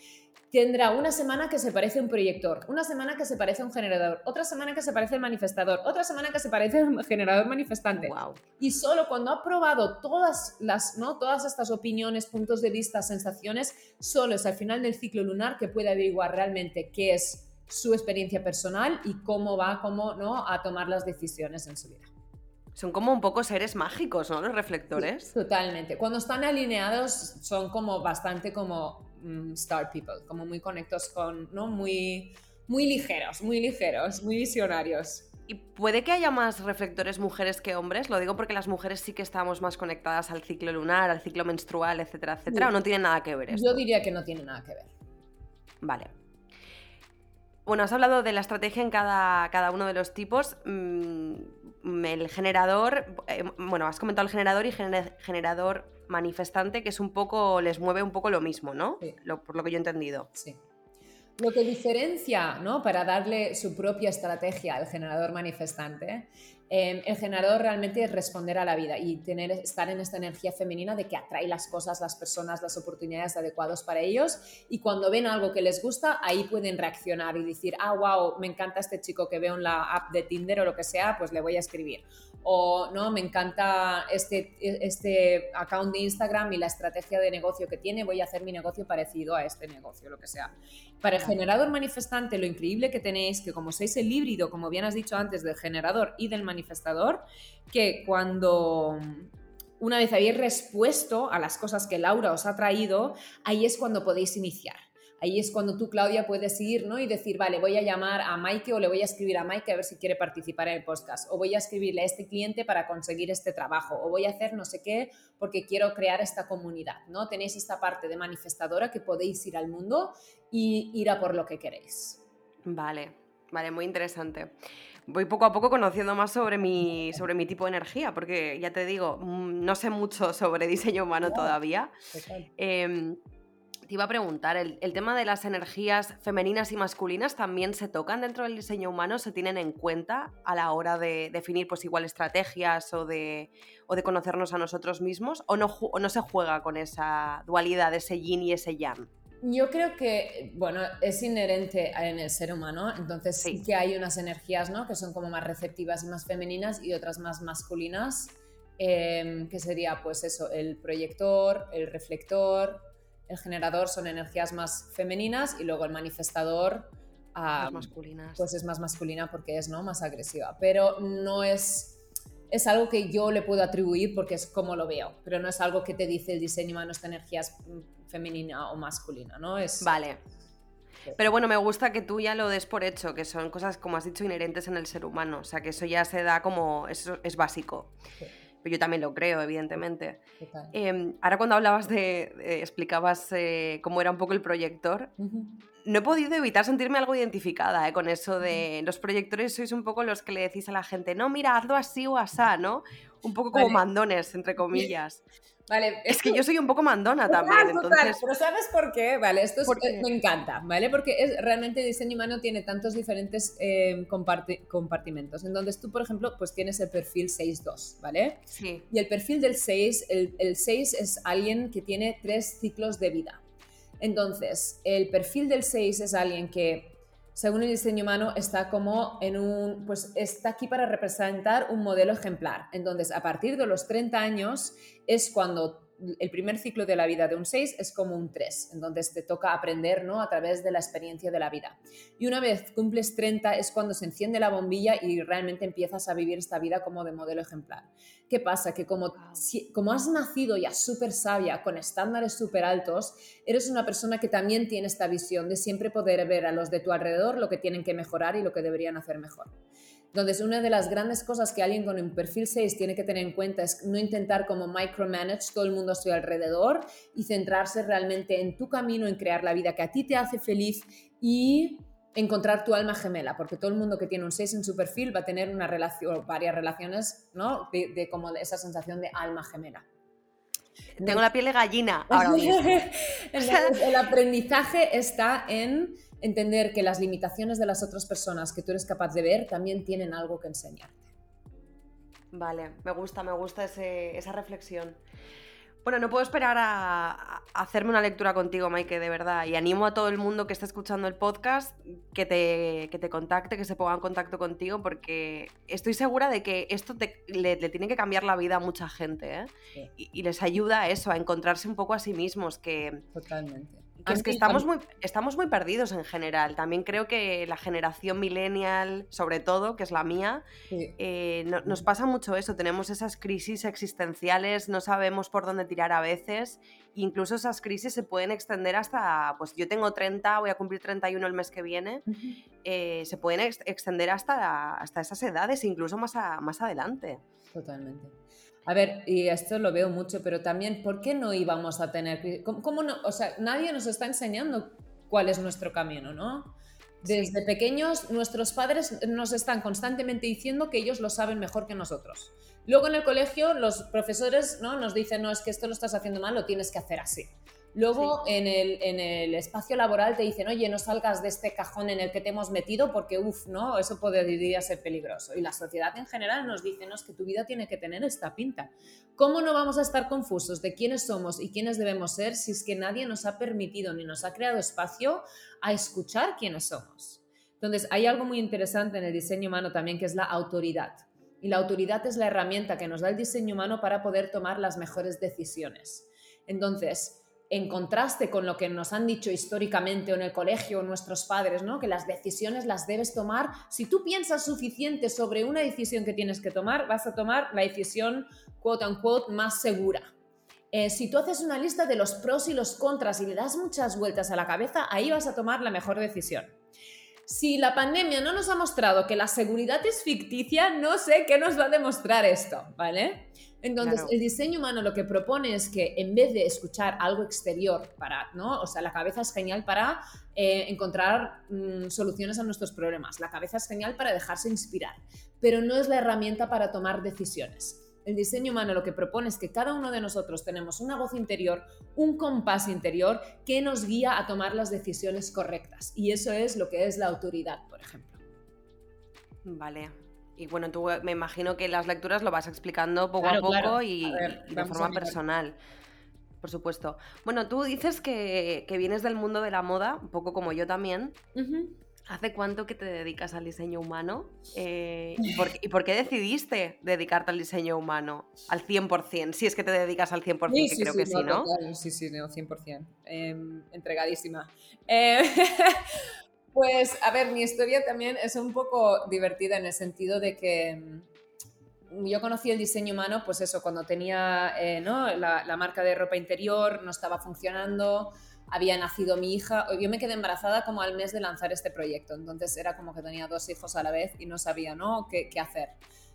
tendrá una semana que se parece a un proyector, una semana que se parece a un generador, otra semana que se parece al manifestador, otra semana que se parece al generador manifestante. Y solo cuando ha probado todas, las, ¿no? todas estas opiniones, puntos de vista, sensaciones, solo es al final del ciclo lunar que puede averiguar realmente qué es su experiencia personal y cómo va cómo, ¿no? a tomar las decisiones en su vida. Son como un poco seres mágicos, ¿no? Los reflectores. totalmente. Cuando están alineados son como bastante como Mm, star people, como muy conectos con, ¿no? Muy, muy ligeros, muy ligeros, muy visionarios. ¿Y puede que haya más reflectores mujeres que hombres? Lo digo porque las mujeres sí que estamos más conectadas al ciclo lunar, al ciclo menstrual, etcétera, etcétera, ¿o no tiene nada que ver esto? Yo diría que no tiene nada que ver. Vale. Bueno, has hablado de la estrategia en cada, cada uno de los tipos. Mm, el generador, eh, bueno, has comentado el generador y generador manifestante, que es un poco, les mueve un poco lo mismo, ¿no? por lo que yo he entendido. Sí. Lo que diferencia, ¿no? Para darle su propia estrategia al generador manifestante, em, el generador realmente es responder a la vida y tener, estar en esta energía femenina de que atrae las cosas, las personas, las oportunidades adecuadas para ellos y cuando ven algo que les gusta, ahí pueden reaccionar y decir, ah, wow, me encanta este chico que veo en la app de Tinder o lo que sea, pues le voy a escribir o no, me encanta este, este account de Instagram y la estrategia de negocio que tiene, voy a hacer mi negocio parecido a este negocio, lo que sea. Para el generador manifestante, lo increíble que tenéis, que como sois el híbrido, como bien has dicho antes, del generador y del manifestador, que cuando una vez habéis respuesto a las cosas que Laura os ha traído, ahí es cuando podéis iniciar ahí es cuando tú, Claudia, puedes ir ¿no? y decir, vale, voy a llamar a Mike o le voy a escribir a Mike a ver si quiere participar en el podcast, o voy a escribirle a este cliente para conseguir este trabajo, o voy a hacer no sé qué porque quiero crear esta comunidad, ¿no? Tenéis esta parte de manifestadora que podéis ir al mundo y ir a por lo que queréis. Vale, vale, muy interesante. Voy poco a poco conociendo más sobre mi, sobre mi tipo de energía, porque ya te digo, mm, no sé mucho sobre diseño humano todavía. Em, te iba a preguntar, ¿el, tema de las energías femeninas y masculinas también se tocan dentro del diseño humano? ¿Se tienen en cuenta a la hora de definir pues igual estrategias o de, o de conocernos a nosotros mismos? ¿O no, ¿O no se juega con esa dualidad ese yin y ese yang? Yo creo que, bueno, es inherente en el ser humano, entonces sí, que hay unas energías, ¿no? Que son como más receptivas y más femeninas y otras más masculinas, em, que sería pues eso, el proyector, el reflector, el generador son energías más femeninas y luego el manifestador... más masculinas. Pues es más masculina porque es, ¿no? Más agresiva, pero no es es algo que yo le puedo atribuir porque es como lo veo, pero no es algo que te dice el diseño humano, esta energía es femenina o masculina, ¿no? Es, vale. Pero bueno, me gusta que tú ya lo des por hecho, que son cosas, como has dicho, inherentes en el ser humano. O sea, que eso ya se da como. Eso es básico. Pero yo también lo creo, evidentemente. Em, ahora, cuando hablabas de. explicabas eh, cómo era un poco el proyector, no he podido evitar sentirme algo identificada eh, con eso de los proyectores sois un poco los que le decís a la gente, no, mira, hazlo así o asá, ¿no? Un poco como mandones, entre comillas. Vale, es que yo soy un poco mandona también. entonces... pero ¿sabes por qué? Vale, esto me encanta, ¿vale? Porque es, realmente diseño humano tiene tantos diferentes eh, compartimentos. Entonces tú, por ejemplo, pues tienes el perfil 6-2, ¿vale? Sí. Y el perfil del 6, el, el 6 es alguien que tiene tres ciclos de vida. Entonces, el perfil del 6 es alguien que, según el diseño humano, está como en un, pues está aquí para representar un modelo ejemplar. Entonces, a partir de los 30 años es cuando el primer ciclo de la vida de un 6 es como un 3, en donde te toca aprender ¿no? a través de la experiencia de la vida. Y una vez cumples 30 es cuando se enciende la bombilla y realmente empiezas a vivir esta vida como de modelo ejemplar. ¿Qué pasa? Que como, como has nacido ya súper sabia, con estándares súper altos, eres una persona que también tiene esta visión de siempre poder ver a los de tu alrededor lo que tienen que mejorar y lo que deberían hacer mejor. Entonces, una de las grandes cosas que alguien con un perfil 6 tiene que tener en cuenta es no intentar como micromanage todo el mundo a su alrededor y centrarse realmente en tu camino, en crear la vida que a ti te hace feliz y encontrar tu alma gemela, porque todo el mundo que tiene un 6 en su perfil va a tener una relación, varias relaciones, ¿no? De, como esa sensación de alma gemela. Tengo la piel de gallina ahora mismo. el aprendizaje está en entender que las limitaciones de las otras personas que tú eres capaz de ver también tienen algo que enseñarte. Vale, me gusta, me gusta esa reflexión. Bueno, no puedo esperar a, hacerme una lectura contigo, Maike, de verdad. Y animo a todo el mundo que esté escuchando el podcast que te, que te contacte, que se ponga en contacto contigo, porque estoy segura de que esto le, tiene que cambiar la vida a mucha gente. ¿eh? Y, y, les ayuda a eso, a encontrarse un poco a sí mismos. Que, Totalmente es que estamos muy, estamos muy perdidos en general. También creo que la generación millennial, sobre todo, que es la mía, eh, nos pasa mucho eso. Tenemos esas crisis existenciales, no sabemos por dónde tirar a veces. Incluso esas crisis se pueden extender hasta, pues yo tengo 30, voy a cumplir 31 el mes que viene, eh, se pueden extender hasta, hasta esas edades, incluso más, más adelante. Totalmente. A ver, y esto lo veo mucho, pero también, ¿por qué no íbamos a tener... ¿Cómo, no? O sea, nadie nos está enseñando cuál es nuestro camino, ¿no? Desde pequeños, nuestros padres nos están constantemente diciendo que ellos lo saben mejor que nosotros. Luego en el colegio, los profesores ¿no? nos dicen, no, es que esto lo estás haciendo mal, lo tienes que hacer así. Luego en, el, en, el, espacio laboral te dicen, oye, no salgas de este cajón en el que te hemos metido porque, uff, ¿no? Eso podría ser peligroso. Y la sociedad en general nos dice, no, es que tu vida tiene que tener esta pinta. ¿Cómo no vamos a estar confusos de quiénes somos y quiénes debemos ser si es que nadie nos ha permitido ni nos ha creado espacio a escuchar quiénes somos? Entonces, hay algo muy interesante en el diseño humano también que es la autoridad. Y la autoridad es la herramienta que nos da el diseño humano para poder tomar las mejores decisiones. Entonces, en contraste con lo que nos han dicho históricamente o en el colegio nuestros padres, ¿no? que las decisiones las debes tomar, si tú piensas suficiente sobre una decisión que tienes que tomar, vas a tomar la decisión quote más segura. Eh, si tú haces una lista de los pros y los contras y le das muchas vueltas a la cabeza, ahí vas a tomar la mejor decisión. si la pandemia no nos ha mostrado que la seguridad es ficticia, no sé qué nos va a demostrar esto, ¿vale? Entonces, el diseño humano lo que propone es que en vez de escuchar algo exterior para, ¿no? O sea, la cabeza es genial para eh, encontrar mm, soluciones a nuestros problemas, la cabeza es genial para dejarse inspirar, pero no es la herramienta para tomar decisiones. El diseño humano lo que propone es que cada uno de nosotros tenemos una voz interior, un compás interior que nos guía a tomar las decisiones correctas. Y eso es lo que es la autoridad, por ejemplo. Vale. Y bueno, tú me imagino que las lecturas lo vas explicando poco a poco y, de forma personal. Por supuesto. Bueno, tú dices que, vienes del mundo de la moda, un poco como yo también. ¿Hace cuánto que te dedicas al diseño humano? Eh, ¿y, por, qué decidiste dedicarte al diseño humano al 100%? Si es que te dedicas al 100%, que creo que sí, ¿no? sí, sí, no, 100%. Em, entregadísima. Eh, pues, a ver, mi historia también es un poco divertida en el sentido de que mm, yo conocí el diseño humano, pues eso, cuando tenía eh, ¿no? la, la marca de ropa interior, no estaba funcionando había nacido mi hija. Yo me quedé embarazada como al mes de lanzar este proyecto, entonces era como que tenía dos hijos a la vez y no sabía ¿no? ¿Qué, qué hacer.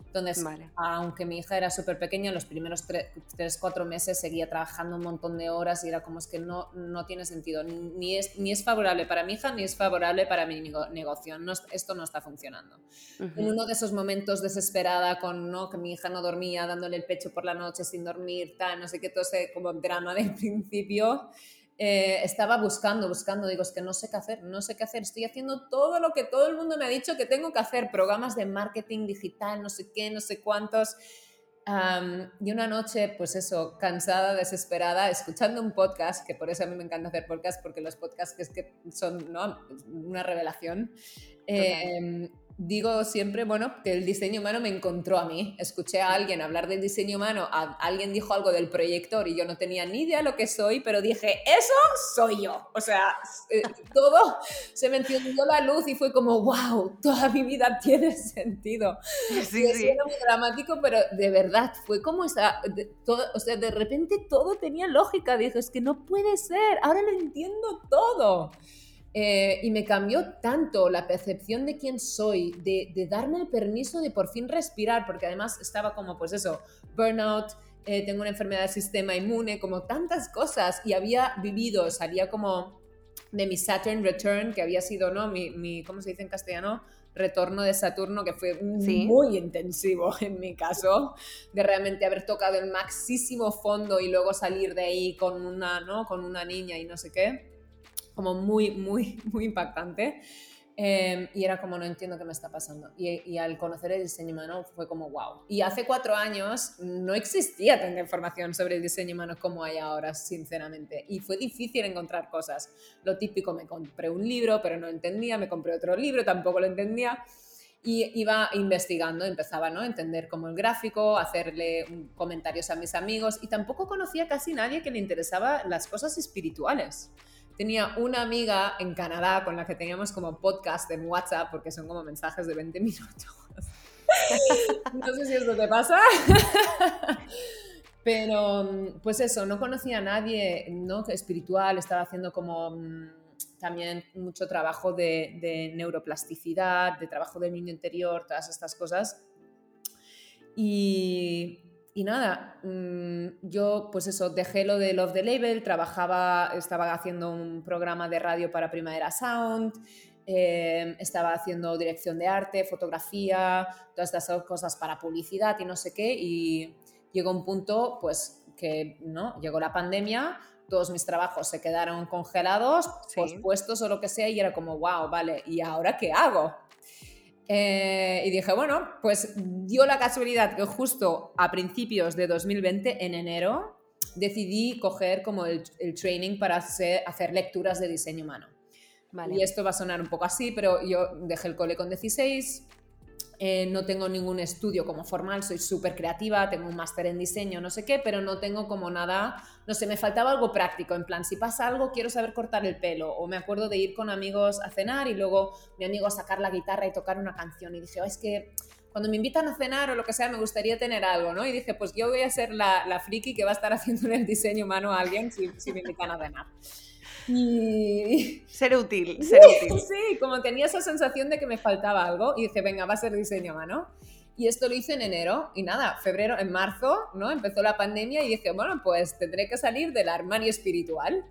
Entonces, aunque mi hija era súper pequeña, los primeros tres, cuatro meses seguía trabajando un montón de horas y era como es que no, no tiene sentido. Ni es, ni es favorable para mi hija ni es favorable para mi negocio. No, esto no está funcionando. En uno de esos momentos desesperada con ¿no? que mi hija no dormía, dándole el pecho por la noche sin dormir, tal, no sé qué, todo ese como drama del principio. Eh, estaba buscando, buscando, digo, es que no sé qué hacer, no sé qué hacer, estoy haciendo todo lo que todo el mundo me ha dicho que tengo que hacer, programas de marketing digital, no sé qué, no sé cuántos. y una noche, pues eso, cansada, desesperada, escuchando un podcast, que por eso a mí me encanta hacer podcast, porque los podcasts es que son ¿no? una revelación digo siempre, bueno, que el diseño humano me encontró a mí. Escuché a alguien hablar del diseño humano, alguien dijo algo del proyector y yo no tenía ni idea lo que soy, pero dije, eso soy yo. O sea, eh, todo se me encendió la luz y fue como, wow, toda mi vida tiene sentido. Sí, sí. Era muy dramático, pero de verdad, fue como esa, todo, o sea, de repente todo tenía lógica. Dije, es que no puede ser, ahora lo entiendo todo. Eh, y me cambió tanto la percepción de quién soy, de, darme el permiso de por fin respirar, porque además estaba como, pues eso, burnout, eh, tengo una enfermedad del sistema inmune, como tantas cosas, y había vivido, salía como de mi Saturn Return, que había sido, ¿no? Mi, mi ¿cómo se dice en castellano? retorno de Saturno que fue muy intensivo en mi caso, de realmente haber tocado el maxísimo fondo y luego salir de ahí con una, ¿no? con una niña y no sé qué como muy, muy, muy impactante. Em, y era como, no entiendo qué me está pasando. Y, al conocer el diseño humano fue como, wow. Y hace cuatro años no existía tanta información sobre el diseño humano como hay ahora, sinceramente. Y fue difícil encontrar cosas. Lo típico, me compré un libro, pero no entendía, me compré otro libro, tampoco lo entendía. Y iba investigando, empezaba ¿no? a entender como el gráfico, hacerle comentarios a mis amigos y tampoco conocía casi nadie que le interesaba las cosas espirituales tenía una amiga en Canadá con la que teníamos como podcast en WhatsApp, porque son como mensajes de 20 minutos. no sé si esto te pasa. Pero, pues eso, no conocía a nadie ¿no? espiritual, estaba haciendo como mm, también mucho trabajo de, de neuroplasticidad, de trabajo del niño interior, todas estas cosas. Y, y nada, mm, yo pues eso, dejé lo de Love the Label, trabajaba, estaba haciendo un programa de radio para Primavera Sound, em, estaba haciendo dirección de arte, fotografía, todas estas cosas para publicidad y no sé qué, y llegó un punto pues que, ¿no? Llegó la pandemia, todos mis trabajos se quedaron congelados, pospuestos o lo que sea, y era como, wow, vale, ¿y ahora qué hago? Eh, y dije, bueno, pues dio la casualidad que justo a principios de 2020, en enero, decidí coger como el, training para hacer, hacer, lecturas de diseño humano. Y esto va a sonar un poco así, pero yo dejé el cole con 16, eh, no tengo ningún estudio como formal, soy súper creativa, tengo un máster en diseño, no sé qué, pero no tengo como nada, no sé, me faltaba algo práctico, en plan, si pasa algo, quiero saber cortar el pelo, o me acuerdo de ir con amigos a cenar y luego mi amigo a sacar la guitarra y tocar una canción, y dije, oh, es que cuando me invitan a cenar o lo que sea, me gustaría tener algo, ¿no? Y dije, pues yo voy a ser la, la friki que va a estar haciendo el diseño humano a alguien si, si me invitan a cenar. Y... Ser útil, ser útil. Sí, como tenía esa sensación de que me faltaba algo y dije, venga, va a ser diseño a mano. Y esto lo hice en enero y nada, febrero, en marzo, ¿no? Empezó la pandemia y dije, bueno, pues tendré que salir del armario espiritual.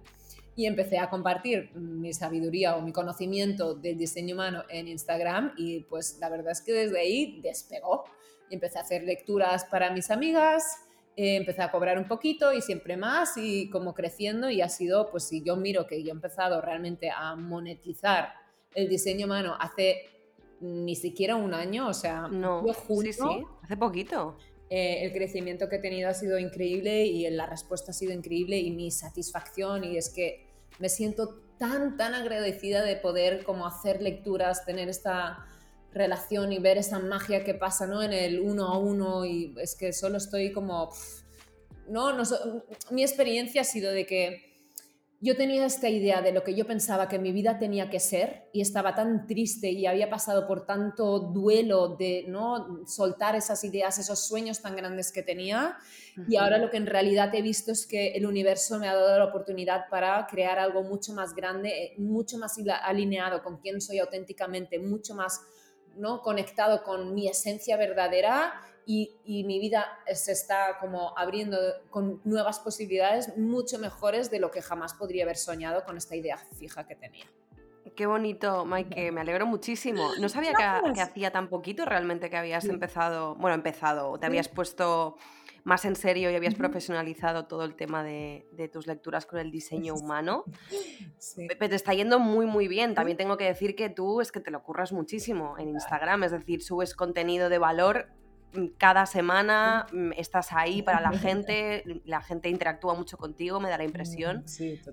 Y empecé a compartir mi sabiduría o mi conocimiento del diseño humano en Instagram y pues la verdad es que desde ahí despegó. Y empecé a hacer lecturas para mis amigas, eh, empecé a cobrar un poquito y siempre más y como creciendo y ha sido, pues si yo miro que yo he empezado realmente a monetizar el diseño humano hace ni siquiera un año, o sea, no, sí, sí, hace poquito. Eh, el crecimiento que he tenido ha sido increíble y la respuesta ha sido increíble y mi satisfacción y es que me siento tan, tan agradecida de poder como hacer lecturas, tener esta relación y ver esa magia que pasa ¿no? en el uno a uno y es que solo estoy como... no, no, mi experiencia ha sido de que yo tenía esta idea de lo que yo pensaba que mi vida tenía que ser y estaba tan triste y había pasado por tanto duelo de no soltar esas ideas, esos sueños tan grandes que tenía y ahora lo que en realidad he visto es que el universo me ha dado la oportunidad para crear algo mucho más grande, eh, mucho más alineado con quién soy auténticamente, mucho más ¿no? conectado con mi esencia verdadera y, mi vida se está como abriendo con nuevas posibilidades mucho mejores de lo que jamás podría haber soñado con esta idea fija que tenía. Qué bonito, Mike, me alegro muchísimo. No sabía que, hacía tan poquito realmente que habías empezado, bueno, empezado, te habías puesto más en serio y habías profesionalizado todo el tema de, tus lecturas con el diseño humano. Sí. Pero te está yendo muy, muy bien. También tengo que decir que tú es que te lo curras muchísimo en Instagram, es decir, subes contenido de valor Mm, cada semana mm, estás ahí para la gente, la gente interactúa mucho contigo, me da la impresión.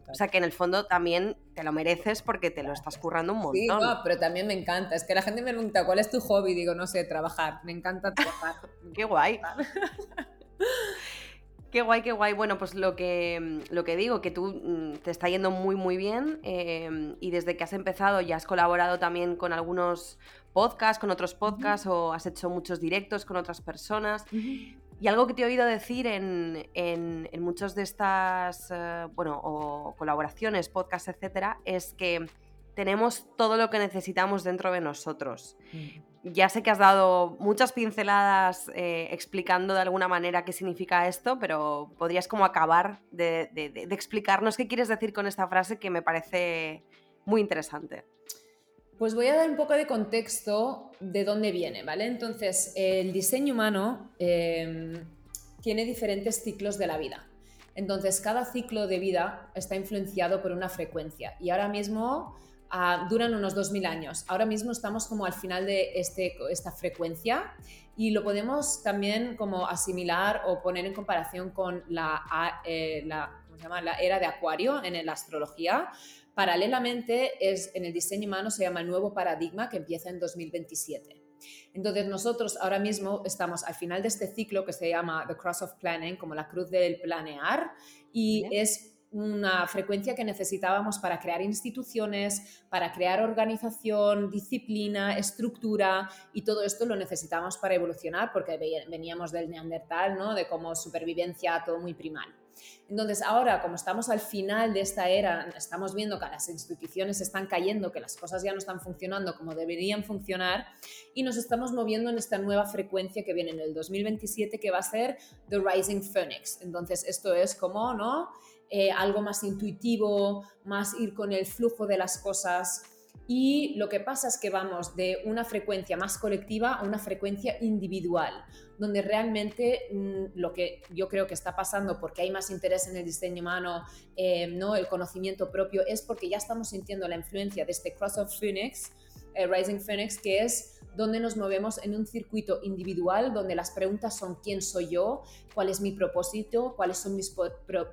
O sea que en el fondo también te lo mereces porque te lo estás currando un montón. Sí, pero también me encanta. Es que la gente me pregunta, ¿cuál es tu hobby? Digo, no sé, trabajar. Me encanta trabajar. Qué guay. Qué guay, qué guay. Bueno, pues lo que, mm, lo que digo, que tú mm, te está yendo muy, muy bien em, y desde que has empezado ya has colaborado también con algunos podcasts, con otros podcasts o has hecho muchos directos con otras personas. Y algo que te he oído decir en, en, muchas de estas, eh, bueno, o colaboraciones, podcasts, etcétera, es que tenemos todo lo que necesitamos dentro de nosotros. Mm. Ya sé que has dado muchas pinceladas eh, explicando de alguna manera qué significa esto, pero podrías como acabar de, explicarnos qué quieres decir con esta frase que me parece muy interesante. Pues voy a dar un poco de contexto de dónde viene, ¿vale? Entonces, el diseño humano em, tiene diferentes ciclos de la vida. Entonces, cada ciclo de vida está influenciado por una frecuencia. Y ahora mismo duran unos 2.000 años. Ahora mismo estamos como al final de este, esta frecuencia y lo podemos también como asimilar o poner en comparación con la, eh, la, la era de Acuario en la astrología. Paralelamente, es, en el diseño humano se llama el nuevo paradigma que empieza en 2027. Entonces nosotros ahora mismo estamos al final de este ciclo que se llama The Cross of Planning, como la cruz del planear, y es una frecuencia que necesitábamos para crear instituciones, para crear organización, disciplina, estructura y todo esto lo necesitábamos para evolucionar porque veníamos del neandertal, ¿no? de como supervivencia, todo muy primal. Entonces ahora, como estamos al final de esta era, estamos viendo que las instituciones están cayendo, que las cosas ya no están funcionando como deberían funcionar y nos estamos moviendo en esta nueva frecuencia que viene en el 2027 que va a ser The Rising Phoenix. Entonces esto es como, ¿no? Eh, algo más intuitivo, más ir con el flujo de las cosas. Y lo que pasa es que vamos de una frecuencia más colectiva a una frecuencia individual, donde realmente mm, lo que yo creo que está pasando, porque hay más interés en el diseño humano, eh, ¿no? el conocimiento propio, es porque ya estamos sintiendo la influencia de este Cross of Phoenix, eh, Rising Phoenix, que es donde nos movemos en un circuito individual, donde las preguntas son quién soy yo, cuál es mi propósito, cuáles son mis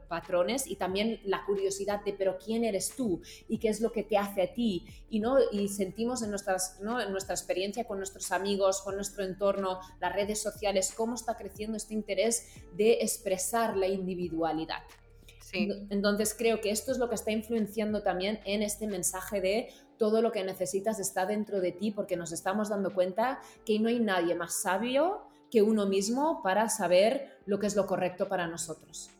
patrones y también la curiosidad de pero quién eres tú y qué es lo que te hace a ti y no y sentimos en nuestras en nuestra experiencia con nuestros amigos, con nuestro entorno, las redes sociales cómo está creciendo este interés de expresar la individualidad. Entonces creo que esto es lo que está influenciando también en este mensaje de todo lo que necesitas está dentro de ti porque nos estamos dando cuenta que no hay nadie más sabio que uno mismo para saber lo que es lo correcto para nosotros.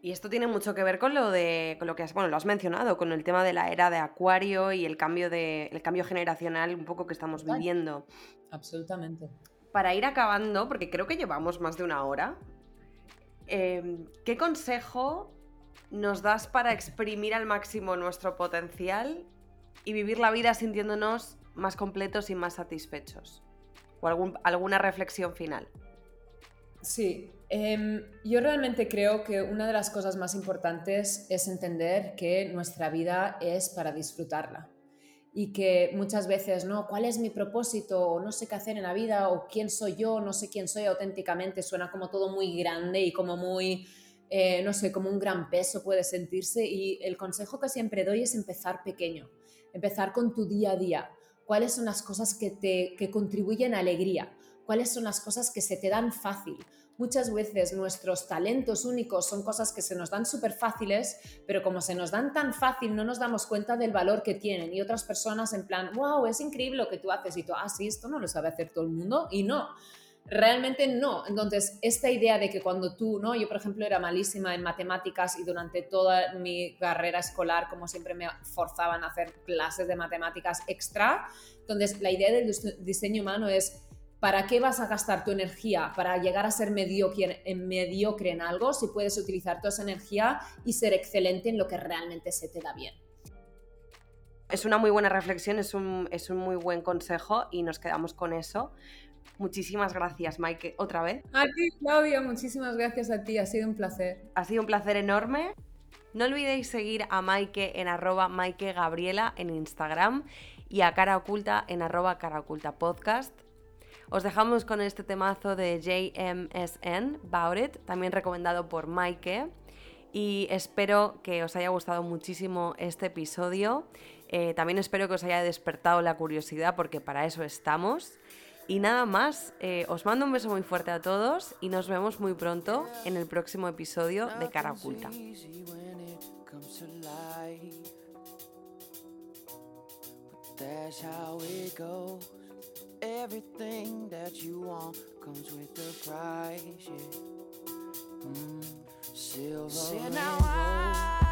Y esto tiene mucho que ver con lo de con lo que has, bueno, lo has mencionado, con el tema de la era de Acuario y el cambio de el cambio generacional un poco que estamos viviendo. Absolutamente. Para ir acabando, porque creo que llevamos más de una hora, em, ¿qué consejo nos das para exprimir al máximo nuestro potencial y vivir la vida sintiéndonos más completos y más satisfechos? ¿O alguna reflexión final? Sí, em, yo realmente creo que una de las cosas más importantes es entender que nuestra vida es para disfrutarla y que muchas veces, ¿no? ¿Cuál es mi propósito? O no sé qué hacer en la vida, o quién soy yo, no sé quién soy auténticamente, suena como todo muy grande y como muy, eh, no sé, como un gran peso puede sentirse. Y el consejo que siempre doy es empezar pequeño, empezar con tu día a día. ¿Cuáles son las cosas que te que contribuyen a alegría? cuáles son las cosas que se te dan fácil. Muchas veces nuestros talentos únicos son cosas que se nos dan súper fáciles, pero como se nos dan tan fácil no nos damos cuenta del valor que tienen. Y otras personas en plan, wow, es increíble lo que tú haces y tú, ah, sí, esto no lo sabe hacer todo el mundo. Y no, realmente no. Entonces, esta idea de que cuando tú, ¿no? Yo, por ejemplo, era malísima en matemáticas y durante toda mi carrera escolar, como siempre me forzaban a hacer clases de matemáticas extra. Entonces, la idea del diseño humano es ¿Para qué vas a gastar tu energía para llegar a ser mediocre, mediocre en algo si puedes utilizar toda esa energía y ser excelente en lo que realmente se te da bien? Es una muy buena reflexión, es un, es un muy buen consejo y nos quedamos con eso. Muchísimas gracias, Maike, otra vez. A ti, Claudia, muchísimas gracias a ti, ha sido un placer. Ha sido un placer enorme. No olvidéis seguir a Maike en arroba Maike Gabriela en Instagram y a Cara Oculta en arroba Cara Oculta Podcast. Os dejamos con este temazo de JMSN, About It, también recomendado por Maike. Y espero que os haya gustado muchísimo este episodio. Eh, también espero que os haya despertado la curiosidad porque para eso estamos. Y nada más, eh, os mando un beso muy fuerte a todos y nos vemos muy pronto en el próximo episodio de Cara Oculta. Everything that you want comes with the price, yeah. Mm, silver. now I